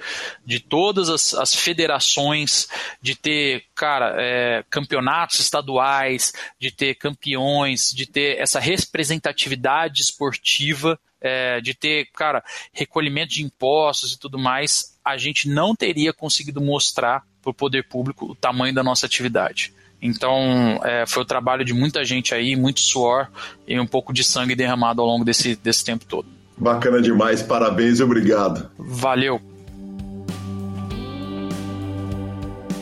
de todas as, as federações, de ter, cara, é, campeonatos estaduais, de ter campeões, de ter essa representatividade esportiva, é, de ter, cara, recolhimento de impostos e tudo mais, a gente não teria conseguido mostrar para o poder público o tamanho da nossa atividade. Então, é, foi o trabalho de muita gente aí, muito suor e um pouco de sangue derramado ao longo desse, desse tempo todo. Bacana demais, parabéns e obrigado. Valeu.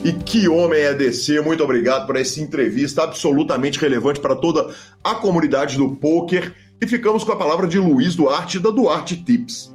E que homem é DC, muito obrigado por essa entrevista absolutamente relevante para toda a comunidade do poker. E ficamos com a palavra de Luiz Duarte, da Duarte Tips.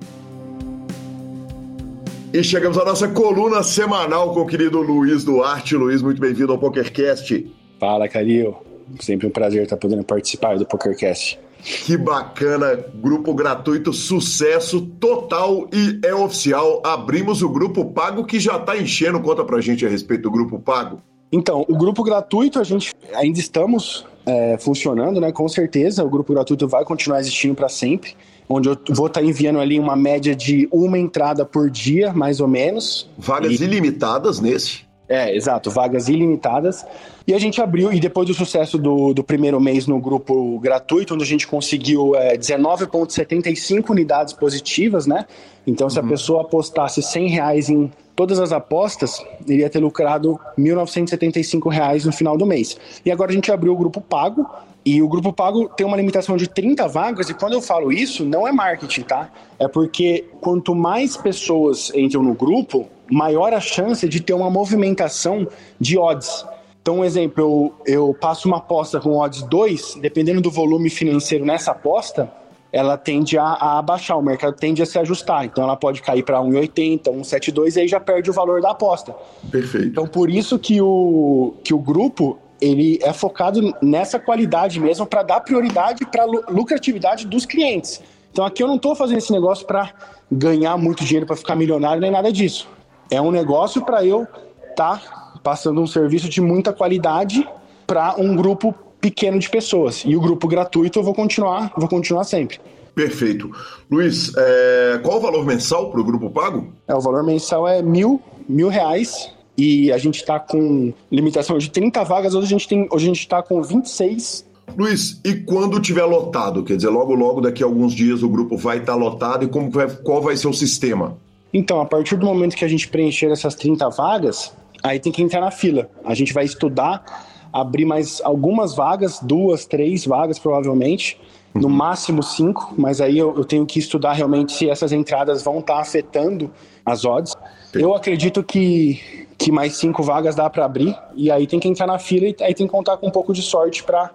E chegamos à nossa coluna semanal com o querido Luiz Duarte. Luiz, muito bem-vindo ao PokerCast. Fala, Caril. Sempre um prazer estar podendo participar do PokerCast. Que bacana, grupo gratuito, sucesso total e é oficial. Abrimos o grupo pago que já está enchendo. Conta pra gente a respeito do grupo pago. Então, o grupo gratuito, a gente ainda estamos é, funcionando, né? Com certeza, o grupo gratuito vai continuar existindo para sempre. Onde eu vou estar tá enviando ali uma média de uma entrada por dia, mais ou menos. Vagas e... ilimitadas nesse. É, exato, vagas ilimitadas. E a gente abriu, e depois do sucesso do, do primeiro mês no grupo gratuito, onde a gente conseguiu é, 19,75 unidades positivas, né? Então, se uhum. a pessoa apostasse 100 reais em todas as apostas, iria ter lucrado R$ 1.975 no final do mês. E agora a gente abriu o grupo pago, e o grupo pago tem uma limitação de 30 vagas, e quando eu falo isso, não é marketing, tá? É porque quanto mais pessoas entram no grupo, maior a chance de ter uma movimentação de odds. Então, um exemplo, eu, eu passo uma aposta com odds 2, dependendo do volume financeiro nessa aposta, ela tende a, a abaixar, o mercado tende a se ajustar. Então, ela pode cair para 1,80, 1,72 e aí já perde o valor da aposta. Perfeito. Então, por isso que o, que o grupo ele é focado nessa qualidade mesmo para dar prioridade para a lucratividade dos clientes. Então, aqui eu não estou fazendo esse negócio para ganhar muito dinheiro, para ficar milionário, nem nada disso. É um negócio para eu estar tá passando um serviço de muita qualidade para um grupo pequeno de pessoas. E o grupo gratuito eu vou continuar, vou continuar sempre. Perfeito. Luiz, é... qual o valor mensal para o grupo pago? É, o valor mensal é mil, mil reais e a gente está com limitação de 30 vagas, hoje a gente tem, hoje a gente está com 26 Luiz, e quando tiver lotado? Quer dizer, logo logo daqui a alguns dias o grupo vai estar tá lotado e como vai, qual vai ser o sistema? Então, a partir do momento que a gente preencher essas 30 vagas, aí tem que entrar na fila. A gente vai estudar, abrir mais algumas vagas, duas, três vagas provavelmente, no uhum. máximo cinco, mas aí eu, eu, tenho que estudar realmente se essas entradas vão estar tá afetando as odds. Eu acredito que, que mais cinco vagas dá para abrir, e aí tem que entrar na fila e aí tem que contar com um pouco de sorte para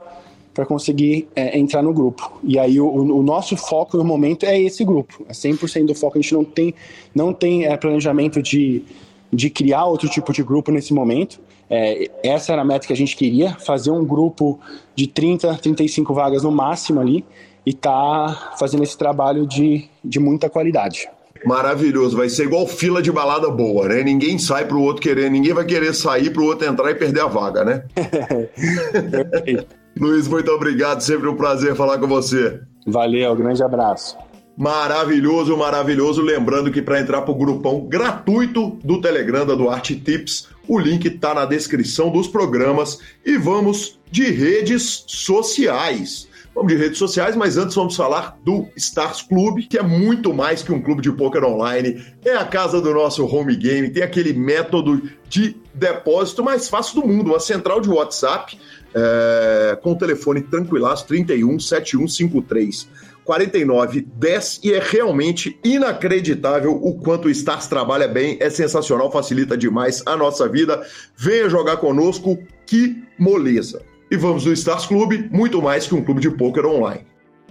para conseguir é, entrar no grupo. E aí o, o, nosso foco no momento é esse grupo, é 100% do foco. A gente não tem, não tem é, planejamento de, de criar outro tipo de grupo nesse momento. É, essa era a meta que a gente queria, fazer um grupo de 30, 35 vagas no máximo ali e tá fazendo esse trabalho de, de muita qualidade. Maravilhoso, vai ser igual fila de balada boa, né? Ninguém sai pro outro querer, ninguém vai querer sair pro outro entrar e perder a vaga, né? Luiz, muito obrigado. Sempre um prazer falar com você. Valeu, grande abraço. Maravilhoso, maravilhoso. Lembrando que para entrar para o grupão gratuito do Telegram da Duarte Tips, o link está na descrição dos programas. E vamos de redes sociais. Vamos de redes sociais, mas antes vamos falar do Stars Club, que é muito mais que um clube de poker online. É a casa do nosso home game, tem aquele método de depósito mais fácil do mundo, uma central de WhatsApp é, com o telefone tranquilaço 31 7153 4910 e é realmente inacreditável o quanto o Stars trabalha bem, é sensacional, facilita demais a nossa vida. Venha jogar conosco, que moleza. E vamos no Stars Clube, muito mais que um clube de pôquer online.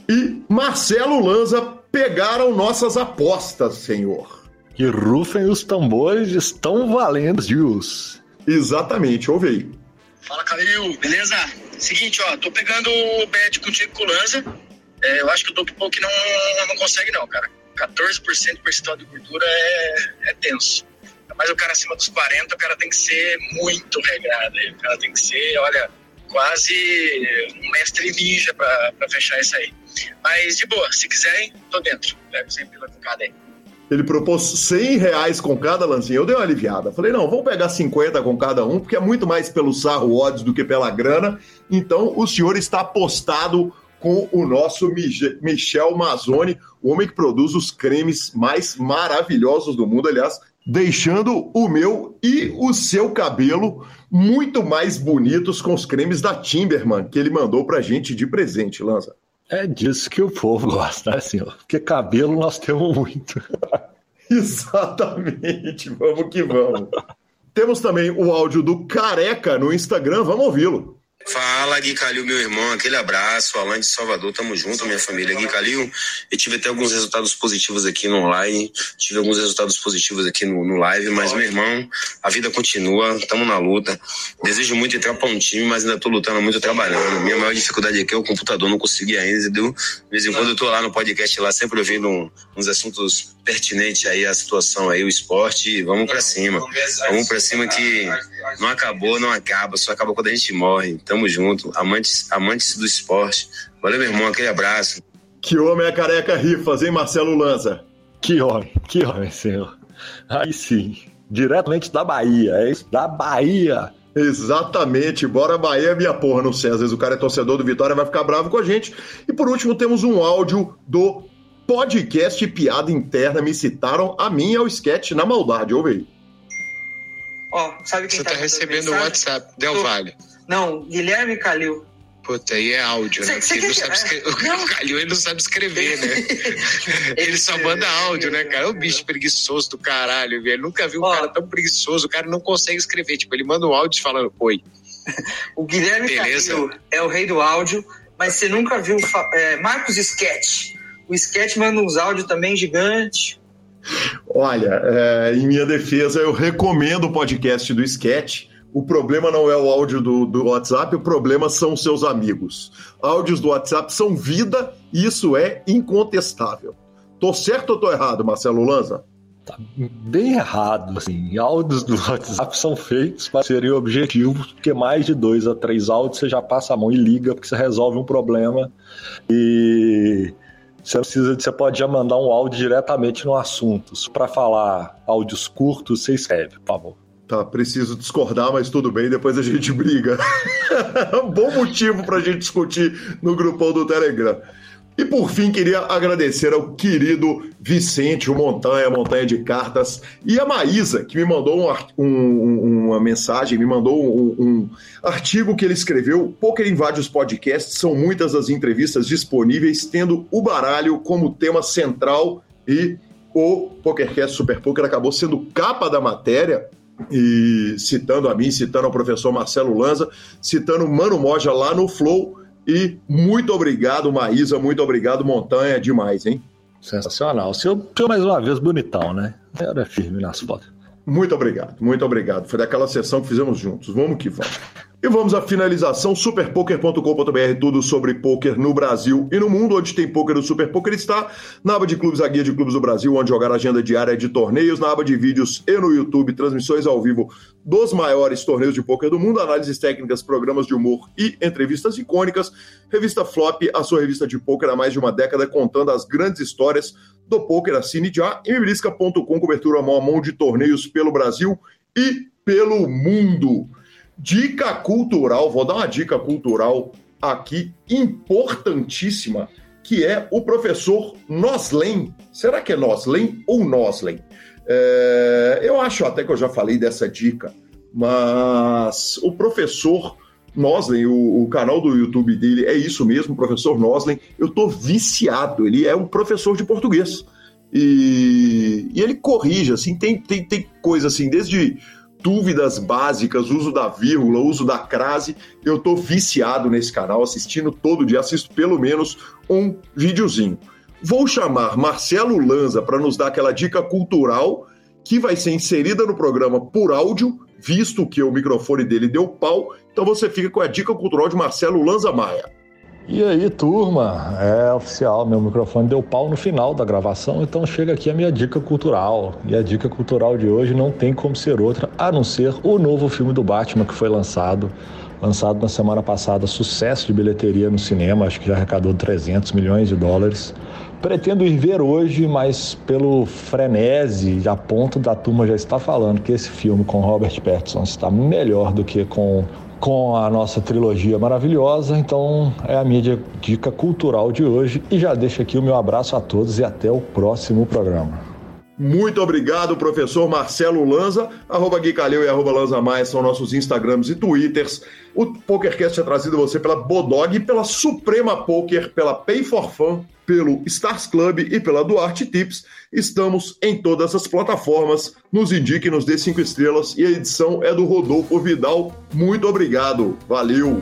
E Marcelo Lanza pegaram nossas apostas, senhor. Que rufem os tambores, estão valendo, Deus. Exatamente, ouve aí. Fala, Calil, beleza? Seguinte, ó, tô pegando o bet contigo com o Lanza. É, eu acho que o Dope Poke não, não consegue, não, cara. 14% percentual de gordura é, é tenso. Mas o cara acima dos 40, o cara tem que ser muito regrado. O cara tem que ser, olha, quase um mestre ninja pra fechar isso aí. Mas de boa, se quiserem, tô dentro. Pego sempre pela cada aí. Ele propôs 100 reais com cada lancinho. Eu dei uma aliviada. Falei, não, vamos pegar 50 com cada um, porque é muito mais pelo sarro odds do que pela grana. Então, o senhor está apostado com o nosso Michel Mazzoni, o homem que produz os cremes mais maravilhosos do mundo. Aliás, deixando o meu e o seu cabelo muito mais bonitos com os cremes da Timberman que ele mandou pra gente de presente, Lanza. É disso que o povo gosta, né, senhor? Porque cabelo nós temos muito. Exatamente, vamos que vamos. Temos também o áudio do Careca no Instagram, vamos ouvi-lo. Fala, Gui Calil, meu irmão. Aquele abraço. Alain de Salvador, tamo junto, minha família. Gui Calil, eu tive até alguns resultados positivos aqui no online. Tive alguns resultados positivos aqui no, no live, mas, meu irmão, a vida continua, tamo na luta. Desejo muito entrar pra um time, mas ainda tô lutando muito, trabalhando. Minha maior dificuldade aqui é o computador, não consegui ainda, entendeu? De vez em quando eu tô lá no podcast, lá sempre ouvindo uns assuntos pertinentes aí à situação aí, o esporte. Vamos pra cima. Vamos pra cima que não acabou, não acaba, só acaba quando a gente morre. Tamo junto, amantes, amantes do esporte. Valeu, meu irmão, aquele abraço. Que homem é careca rifas, hein, Marcelo Lanza? Que homem, que homem, senhor. Aí sim, diretamente da Bahia, é isso? Da Bahia. Exatamente, bora Bahia, minha porra, não sei, às vezes o cara é torcedor do Vitória, vai ficar bravo com a gente. E por último, temos um áudio do podcast Piada Interna, me citaram a mim ao sketch na maldade, ouve aí. Ó, sabe quem Você tá, tá recebendo o WhatsApp, Del Valle. Não, Guilherme Calil. Puta, aí é áudio, né? Cê, cê não sabe escrever. O Calil ele não sabe escrever, né? ele só manda áudio, né, cara? É o bicho preguiçoso do caralho, velho. Nunca vi um Ó, cara tão preguiçoso. O cara não consegue escrever. Tipo, ele manda um áudio falando oi. o Guilherme Beleza. Calil é o rei do áudio, mas você nunca viu é, Marcos Sketch. O Sketch manda uns áudios também gigantes. Olha, é, em minha defesa, eu recomendo o podcast do Sketch. O problema não é o áudio do, do WhatsApp, o problema são seus amigos. Áudios do WhatsApp são vida e isso é incontestável. Tô certo ou tô errado, Marcelo Lanza? Tá bem errado, assim. Áudios do WhatsApp são feitos para serem objetivos, porque mais de dois a três áudios você já passa a mão e liga, porque você resolve um problema. E você precisa, você pode já mandar um áudio diretamente no assunto. Para falar áudios curtos, você escreve, por favor. Tá, preciso discordar, mas tudo bem, depois a gente briga. bom motivo para a gente discutir no grupão do Telegram. E por fim, queria agradecer ao querido Vicente, o Montanha, Montanha de Cartas, e a Maísa, que me mandou um, um, uma mensagem, me mandou um, um, artigo que ele escreveu. Poker invade os podcasts, são muitas as entrevistas disponíveis, tendo o baralho como tema central e o PokerCast Super Poker acabou sendo capa da matéria. E citando a mim, citando ao professor Marcelo Lanza, citando Mano Moja lá no Flow e muito obrigado, Maísa. Muito obrigado, Montanha. Demais, hein? Sensacional. O o senhor mais uma vez bonitão, né? Era firme nas fotos. Muito obrigado, muito obrigado. Foi daquela sessão que fizemos juntos. Vamos que vamos. E vamos à finalização, superpoker.com.br, tudo sobre poker no Brasil e no mundo, onde tem poker, o Super Poker está na aba de clubes, a guia de clubes do Brasil, onde jogar agenda diária de torneios, na aba de vídeos e no YouTube, transmissões ao vivo dos maiores torneios de poker do mundo, análises técnicas, programas de humor e entrevistas icônicas, revista Flop, a sua revista de poker há mais de uma década, contando as grandes histórias do poker, assine já, e mibrisca.com, cobertura mão a mão de torneios pelo Brasil e pelo mundo. Dica cultural, vou dar uma dica cultural aqui importantíssima, que é o professor Noslen. Será que é Noslen ou Noslen? É, eu acho até que eu já falei dessa dica, mas o professor Noslen, o, o, canal do YouTube dele é isso mesmo, professor Noslen. Eu tô viciado, ele é um professor de português. E, e ele corrige, assim, tem, tem, tem coisa assim, desde dúvidas básicas, uso da vírgula, uso da crase. Eu tô viciado nesse canal, assistindo todo dia, assisto pelo menos um videozinho. Vou chamar Marcelo Lanza para nos dar aquela dica cultural que vai ser inserida no programa por áudio, visto que o microfone dele deu pau. Então você fica com a dica cultural de Marcelo Lanza Maia. E aí, turma, é oficial, meu microfone deu pau no final da gravação, então chega aqui a minha dica cultural. E a dica cultural de hoje não tem como ser outra a não ser o novo filme do Batman que foi lançado, lançado na semana passada, sucesso de bilheteria no cinema, acho que já arrecadou 300 milhões de dólares. Pretendo ir ver hoje, mas pelo frenesi, a ponto da turma já está falando que esse filme com Robert Pattinson está melhor do que com com a nossa trilogia maravilhosa. Então é a minha dica cultural de hoje e já deixo aqui o meu abraço a todos e até o próximo programa. Muito obrigado, professor Marcelo Lanza. Arroba Gui Calil e arroba Lanza Mais são nossos Instagrams e Twitters. O PokerCast é trazido você pela Bodog, pela Suprema Poker, pela Pay for Fun, pelo Stars Club e pela Duarte Tips. Estamos em todas as plataformas. Nos indique, nos dê cinco estrelas. E a edição é do Rodolfo Vidal. Muito obrigado. Valeu!